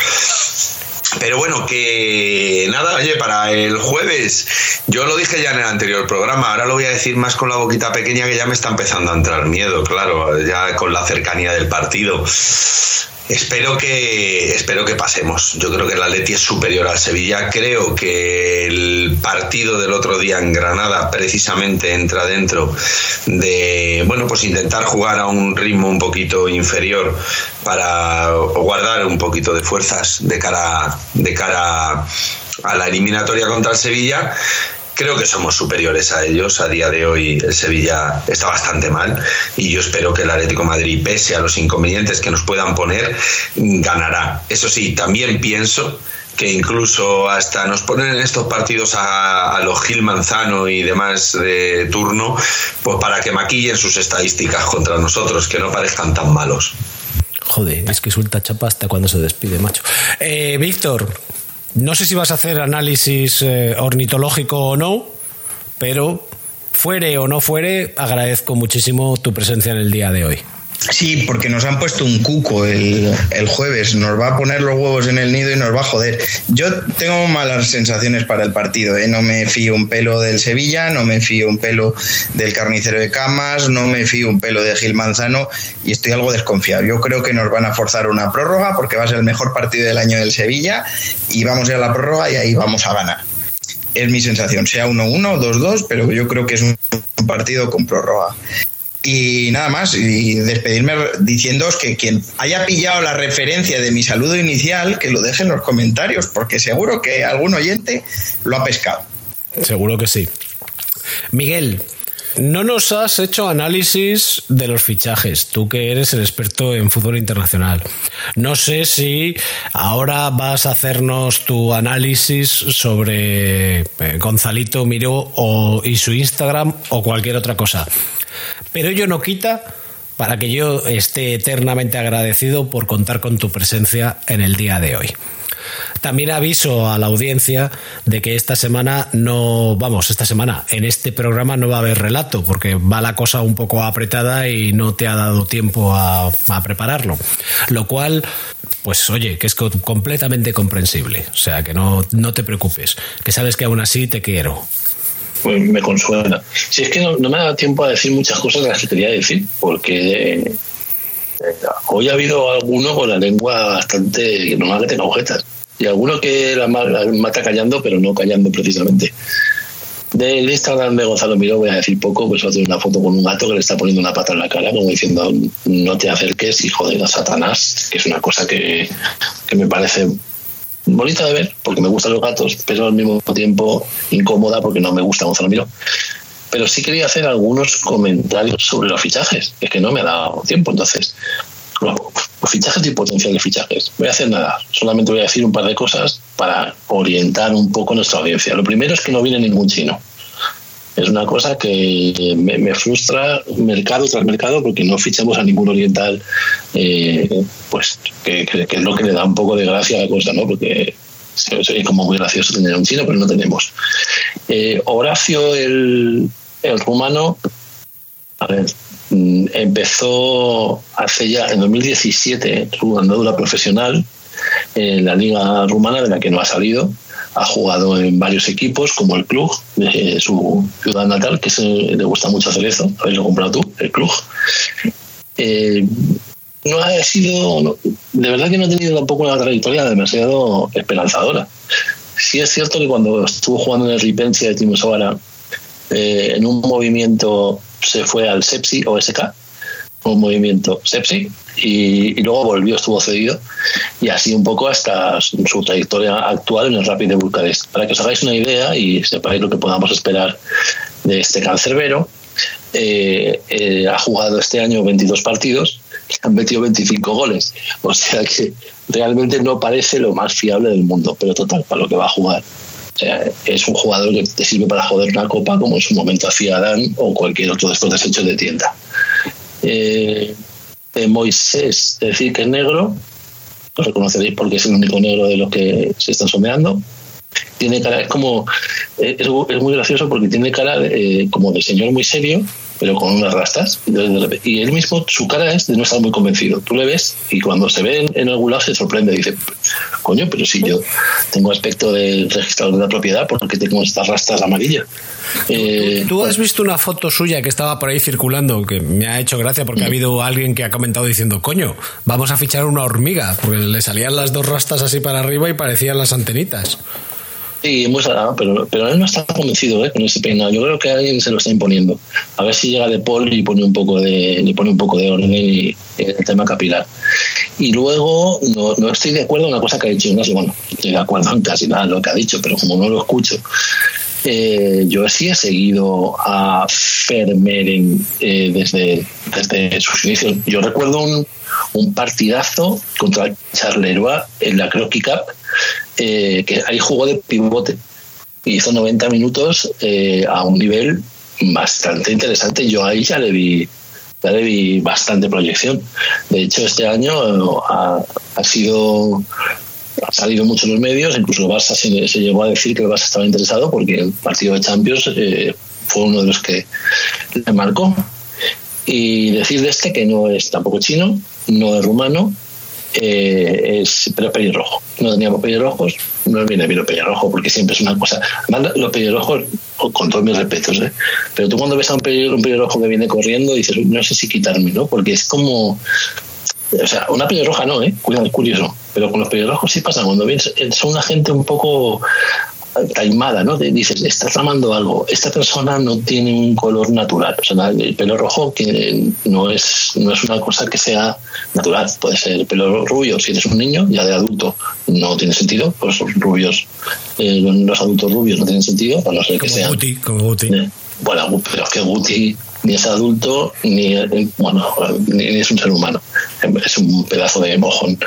Pero bueno, que nada, oye, para el jueves, yo lo dije ya en el anterior programa, ahora lo voy a decir más con la boquita pequeña que ya me está empezando a entrar miedo, claro, ya con la cercanía del partido. Espero que, espero que pasemos. Yo creo que el Atleti es superior al Sevilla. Creo que el partido del otro día en Granada precisamente entra dentro de, bueno, pues intentar jugar a un ritmo un poquito inferior para guardar un poquito de fuerzas de cara, de cara a la eliminatoria contra el Sevilla creo que somos superiores a ellos. A día de hoy el Sevilla está bastante mal y yo espero que el Atlético Madrid, pese a los inconvenientes que nos puedan poner, ganará. Eso sí, también pienso que incluso hasta nos ponen en estos partidos a, a, los Gil Manzano y demás de turno, pues para que maquillen sus estadísticas contra nosotros, que no parezcan tan malos. Joder, es que suelta chapa hasta cuando se despide, macho. Eh, Víctor, no sé si vas a hacer análisis eh, ornitológico o no, pero fuere o no fuere, agradezco muchísimo tu presencia en el día de hoy. Sí, porque nos han puesto un cuco el, el, jueves. Nos va a poner los huevos en el nido y nos va a joder. Yo tengo malas sensaciones para el partido. ¿eh? No me fío un pelo del Sevilla, no me fío un pelo del carnicero de Camas, no me fío un pelo de Gil Manzano y estoy algo desconfiado. Yo creo que nos van a forzar una prórroga porque va a ser el mejor partido del año del Sevilla y vamos a ir a la prórroga y ahí vamos a ganar. Es mi sensación, sea 1-1, 2-2, pero yo creo que es un partido con prórroga. Y nada más, y despedirme diciéndoos que quien haya pillado la referencia de mi saludo inicial, que lo deje en los comentarios, porque seguro que algún oyente lo ha pescado. Seguro que sí. Miguel, no nos has hecho análisis de los fichajes, tú que eres el experto en fútbol internacional. No sé si ahora vas a hacernos tu análisis sobre Gonzalito Miró o, y su Instagram o cualquier otra cosa. Pero ello no quita para que yo esté eternamente agradecido por contar con tu presencia en el día de hoy. También aviso a la audiencia de que esta semana no, vamos, esta semana, en este programa no va a haber relato, porque va la cosa un poco apretada y no te ha dado tiempo a, prepararlo. Lo cual, pues oye, que es completamente comprensible. O sea, que no, no te preocupes, que sabes que aún así te quiero me consuela. Si es que no, me ha dado tiempo a decir muchas cosas las que quería decir, porque Eh, hoy ha habido alguno con la lengua bastante normal que tenga agujetas. Y alguno que la ma- la mata callando, pero no callando precisamente. Del Instagram de Gonzalo Miró voy a decir poco, pues va a tener una foto con un gato que le está poniendo una pata en la cara, como diciendo no te acerques, hijo de Satanás, que es una cosa que, que me parece bonita de ver, porque me gustan los gatos, pero al mismo tiempo incómoda porque no me gusta Gonzalo Miró. Pero sí quería hacer algunos comentarios sobre los fichajes, es que no me ha dado tiempo, entonces los, fichajes y potencial de fichajes. Voy a hacer nada, solamente voy a decir un par de cosas para orientar un poco nuestra audiencia. Lo primero es que no viene ningún chino. Es una cosa que me, frustra mercado tras mercado porque no fichamos a ningún oriental, eh, pues que, es lo que le da un poco de gracia a la cosa, ¿no? Porque se- sería como muy gracioso tener un chino, pero no tenemos. Eh, Horacio, el, el rumano, a ver, mm, empezó hace ya, en 2017, su andadura profesional en la liga rumana, de la que no ha salido. Ha jugado en varios equipos, como el club de su ciudad natal, que se, le gusta mucho hacer eso. Haberlo comprado tú, el club. Eh, no ha sido, de verdad que no ha tenido tampoco una trayectoria demasiado esperanzadora. Sí es cierto que cuando estuvo jugando en el Ripensia de Timo Sovara, eh, en un movimiento se fue al Sepsi o SK, un movimiento Sepsi, y, luego volvió, estuvo cedido, y así un poco hasta su trayectoria actual en el Rapid de Bucarest. Para que os hagáis una idea y sepáis lo que podamos esperar de este cancerbero, eh, eh, ha jugado este año 22 partidos y han metido 25 goles. O sea que realmente no parece lo más fiable del mundo, pero total, para lo que va a jugar. Es un jugador que te sirve para joder una copa, como en su momento hacía Adán o cualquier otro de estos desechos de tienda. Eh, eh, Moisés, decir que es negro, lo reconoceréis porque es el único negro de los que se están sondeando. Tiene cara, es como, es, es muy gracioso porque tiene cara eh, como de señor muy serio, pero con unas rastas. Y, de él mismo, su cara es de no estar muy convencido. Tú le ves y cuando se ve en, algún lado se sorprende. Dice, coño, pero si yo tengo aspecto del registrador de la propiedad, porque tengo estas rastas amarillas? Eh, Tú has visto una foto suya que estaba por ahí circulando que me ha hecho gracia porque ha habido alguien que ha comentado diciendo, coño, vamos a fichar una hormiga, porque le salían las dos rastas así para arriba y parecían las antenitas. Sí, muy salado, pero, pero él no está convencido ¿eh? con ese peinado. Yo creo que alguien se lo está imponiendo. A ver si llega De Paul y pone un poco de, le pone un poco de orden en el tema capilar. Y luego no, no estoy de acuerdo en una cosa que ha dicho Ignacio. Bueno, estoy de acuerdo en casi nada de lo que ha dicho, pero como no lo escucho, eh, yo sí he seguido a Fermeren eh, desde, desde sus inicios. Yo recuerdo un, un partidazo contra Charleroi en la Croquis Cup, eh, que ahí jugó de pivote. Hizo 90 minutos eh, a un nivel bastante interesante. Yo ahí ya le vi, ya le vi bastante proyección. De hecho, este año eh, ha, ha sido ha salido mucho en los medios, incluso el Barça se, se llegó a decir que el Barça estaba interesado porque el partido de Champions eh, fue uno de los que le marcó. Y decir de este que no es tampoco chino, no es rumano, eh, es, pero es pelirrojo. No teníamos pelirrojos, no viene bien el pelirrojo porque siempre es una cosa. Además, los pelirrojos, con todos mis respetos, ¿eh? pero tú cuando ves a un pelirrojo, que viene corriendo dices, no sé si quitarme, ¿no? Porque es como. O sea, una pelirroja no, ¿eh? Cuidado, curioso. Pero con los pelirrojos sí pasa. Cuando ves, son una gente un poco taimada, ¿no? Te dices, está tramando algo. Esta persona no tiene un color natural. O sea, el pelo rojo que no es, no es una cosa que sea natural. Puede ser pelo rubio si eres un niño, ya de adulto no tiene sentido. Pues los rubios, eh, los adultos rubios no tienen sentido, a no ser que sean. Guti, como Guti. Eh, Bueno, pero es que Guti ni es adulto, ni, eh, bueno, ni, ni es un ser humano. Es un pedazo de mojón.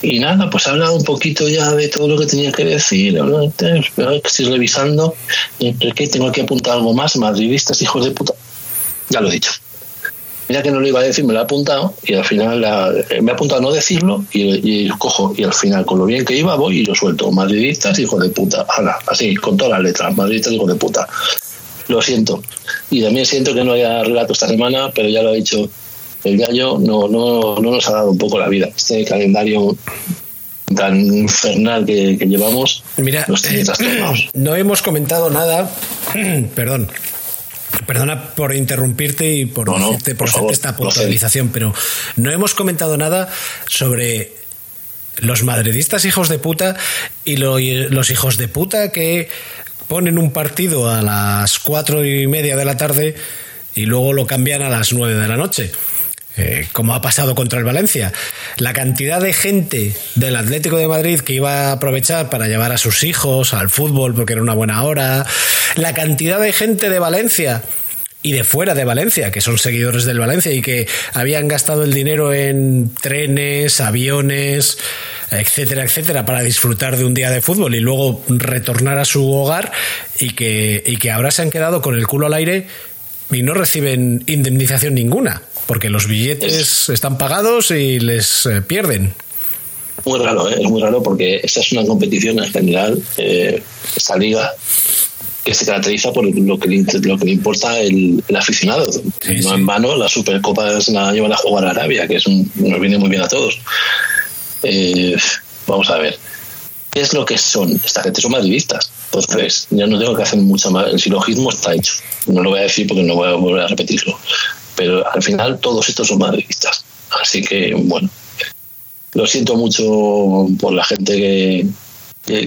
Y nada, pues he hablado un poquito ya de todo lo que tenía que decir. Pero estoy revisando. Entre que tengo que apuntar algo más. Madridistas, hijos de puta. Ya lo he dicho. Mira que no lo iba a decir, me lo he apuntado y al final eh, me he apuntado a no decirlo y, cojo y al final con lo bien que iba voy y lo suelto. Madridistas, hijos de puta. Hala, así, con todas las letras. Madridistas, hijos de puta. Lo siento. Y también siento que no haya relato esta semana, pero ya lo ha dicho el gallo, no, no, no nos ha dado un poco la vida. Este calendario tan infernal que, que llevamos Mira, nos tiene eh, trastornados. (clears throat) no hemos comentado nada, (clears throat) perdón, Perdona por interrumpirte y por No, no, hacerte, por por favor, hacerte esta puntualización, pero no hemos comentado nada sobre los madridistas hijos de puta y lo- y los hijos de puta que ponen un partido a las cuatro y media de la tarde y luego lo cambian a las nueve de la noche. Eh, como ha pasado contra el Valencia. La cantidad de gente del Atlético de Madrid que iba a aprovechar para llevar a sus hijos al fútbol porque era una buena hora. La cantidad de gente de Valencia y de fuera de Valencia, que son seguidores del Valencia y que habían gastado el dinero en trenes, aviones, etcétera, etcétera, para disfrutar de un día de fútbol y luego retornar a su hogar y que, y que ahora se han quedado con el culo al aire y no reciben indemnización ninguna, porque los billetes están pagados y les eh, pierden. Muy raro, ¿eh? es muy raro porque esta es una competición en general, eh, esta liga, que se caracteriza por lo que le, lo que le importa el, el aficionado. no en vano, la Supercopa se la llevan a jugar a Arabia, que es un- nos viene muy bien a todos. Eh, vamos a ver. ¿Qué es lo que son? Esta gente son madridistas. Entonces, ya no tengo que hacer mucho más. El silogismo está hecho. No lo voy a decir porque no voy a volver a repetirlo. Pero al final, todos estos son madridistas. Así que, bueno, lo siento mucho por la gente que,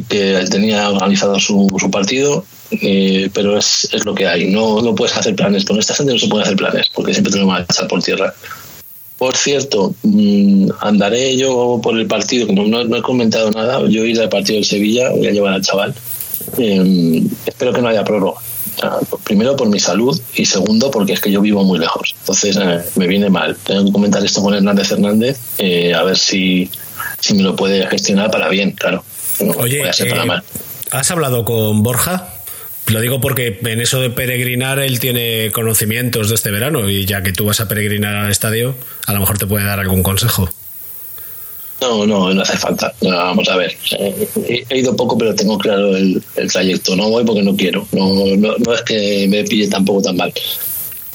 que, tenía organizado su, su partido, eh, pero es, es lo que hay. No, no puedes hacer planes. Con esta gente no se puede hacer planes, porque siempre te lo van a echar por tierra. Por cierto, mm, andaré yo por el partido, como no, no he comentado nada, yo iré al partido del Sevilla, voy a llevar al chaval. Eh, espero que no haya prórroga. O sea, primero por mi salud y segundo porque es que yo vivo muy lejos. Entonces eh, me viene mal. Tengo que comentar esto con Hernández Hernández eh, a ver si, si me lo puede gestionar para bien, claro. No Oye, ser para eh, mal. ¿has hablado con Borja? Lo digo porque en eso de peregrinar él tiene conocimientos de este verano y ya que tú vas a peregrinar al estadio, a lo mejor te puede dar algún consejo. No, no, no hace falta. Vamos a ver. Eh, He, ido poco, pero tengo claro el, trayecto. No voy porque no quiero. No, no, no es que me pille tampoco tan mal.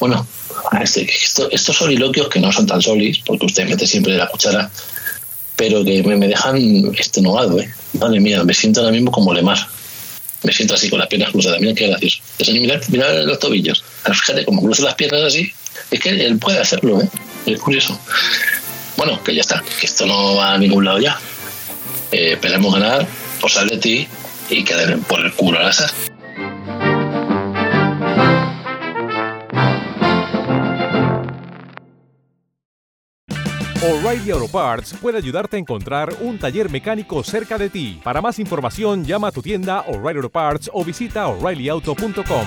Bueno, este- esto- estos soliloquios que no son tan solis, porque usted mete siempre la cuchara, pero que me, me dejan extenuado, ¿eh? Madre mía, me siento ahora mismo como Lemar. Me siento así con las piernas cruzadas. Mira qué gracioso. Es así, Mira, mira los tobillos. Fíjate, como cruzo las piernas así, es que él puede hacerlo, ¿eh? Es curioso. Bueno, que ya está, que esto no va a ningún lado ya. Eh, esperemos ganar por Atleti y que den por el culo al azar. O'Reilly Auto Parts puede ayudarte a encontrar un taller mecánico cerca de ti. Para más información, llama a tu tienda O'Reilly Auto Parts o visita oreillyauto.com.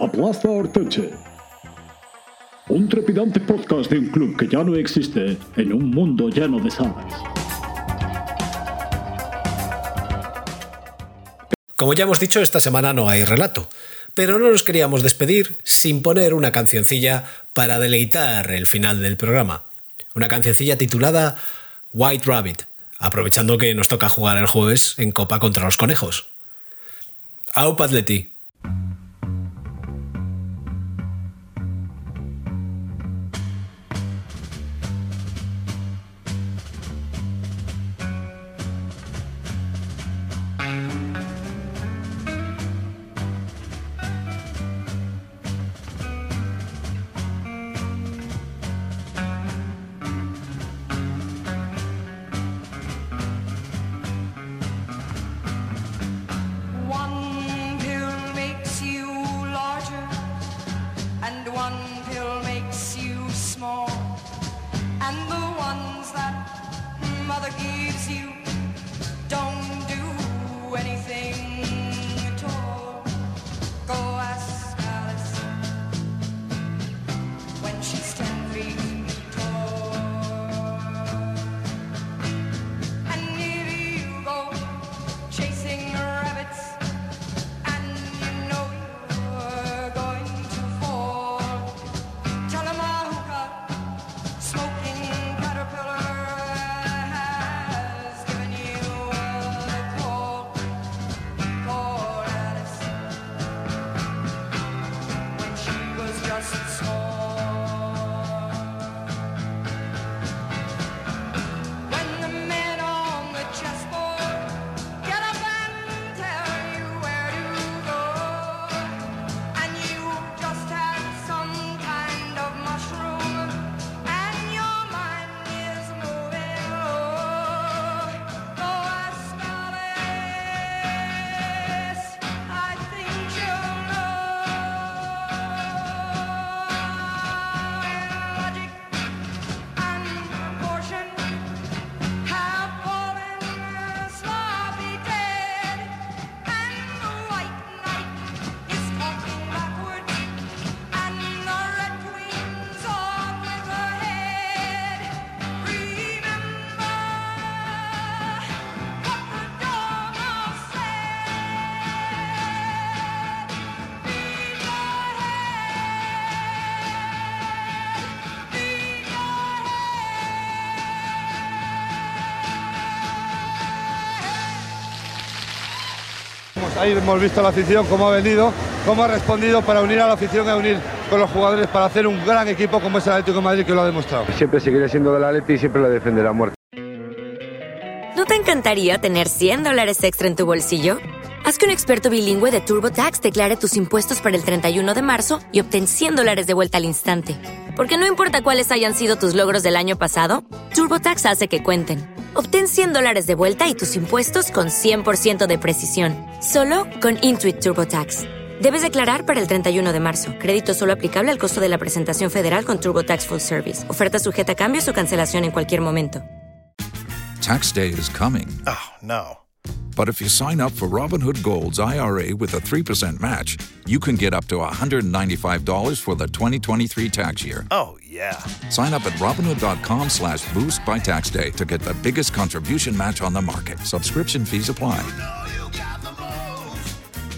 Aplasta Orteche. Un trepidante podcast de un club que ya no existe en un mundo lleno de sagas. Como ya hemos dicho, esta semana no hay relato, pero no nos queríamos despedir sin poner una cancioncilla para deleitar el final del programa. Una cancioncilla titulada White Rabbit, aprovechando que nos toca jugar el jueves en Copa contra los Conejos. Au Padleti. Ahí hemos visto a la afición cómo ha venido, cómo ha respondido para unir a la afición y unir con los jugadores para hacer un gran equipo como es el Atlético de Madrid que lo ha demostrado. Siempre seguiré siendo del Atleti y siempre lo defenderá a muerte. ¿No te encantaría tener 100 dólares extra en tu bolsillo? Haz que un experto bilingüe de TurboTax declare tus impuestos para el 31 de marzo y obtén 100 dólares de vuelta al instante. Porque no importa cuáles hayan sido tus logros del año pasado, TurboTax hace que cuenten. Obtén 100 dólares de vuelta y tus impuestos con 100% de precisión. Solo con Intuit TurboTax. Debes declarar para el 31 de marzo. Crédito solo aplicable al costo de la presentación federal con TurboTax Full Service. Oferta sujeta a cambios o cancelación en cualquier momento. Tax day is coming. Oh, no. But if you sign up for Robinhood Gold's IRA with a 3% match, you can get up to $195 for the 2023 tax year. Oh, yeah. Sign up at Robinhood.com slash boost by tax day to get the biggest contribution match on the market. Subscription fees apply.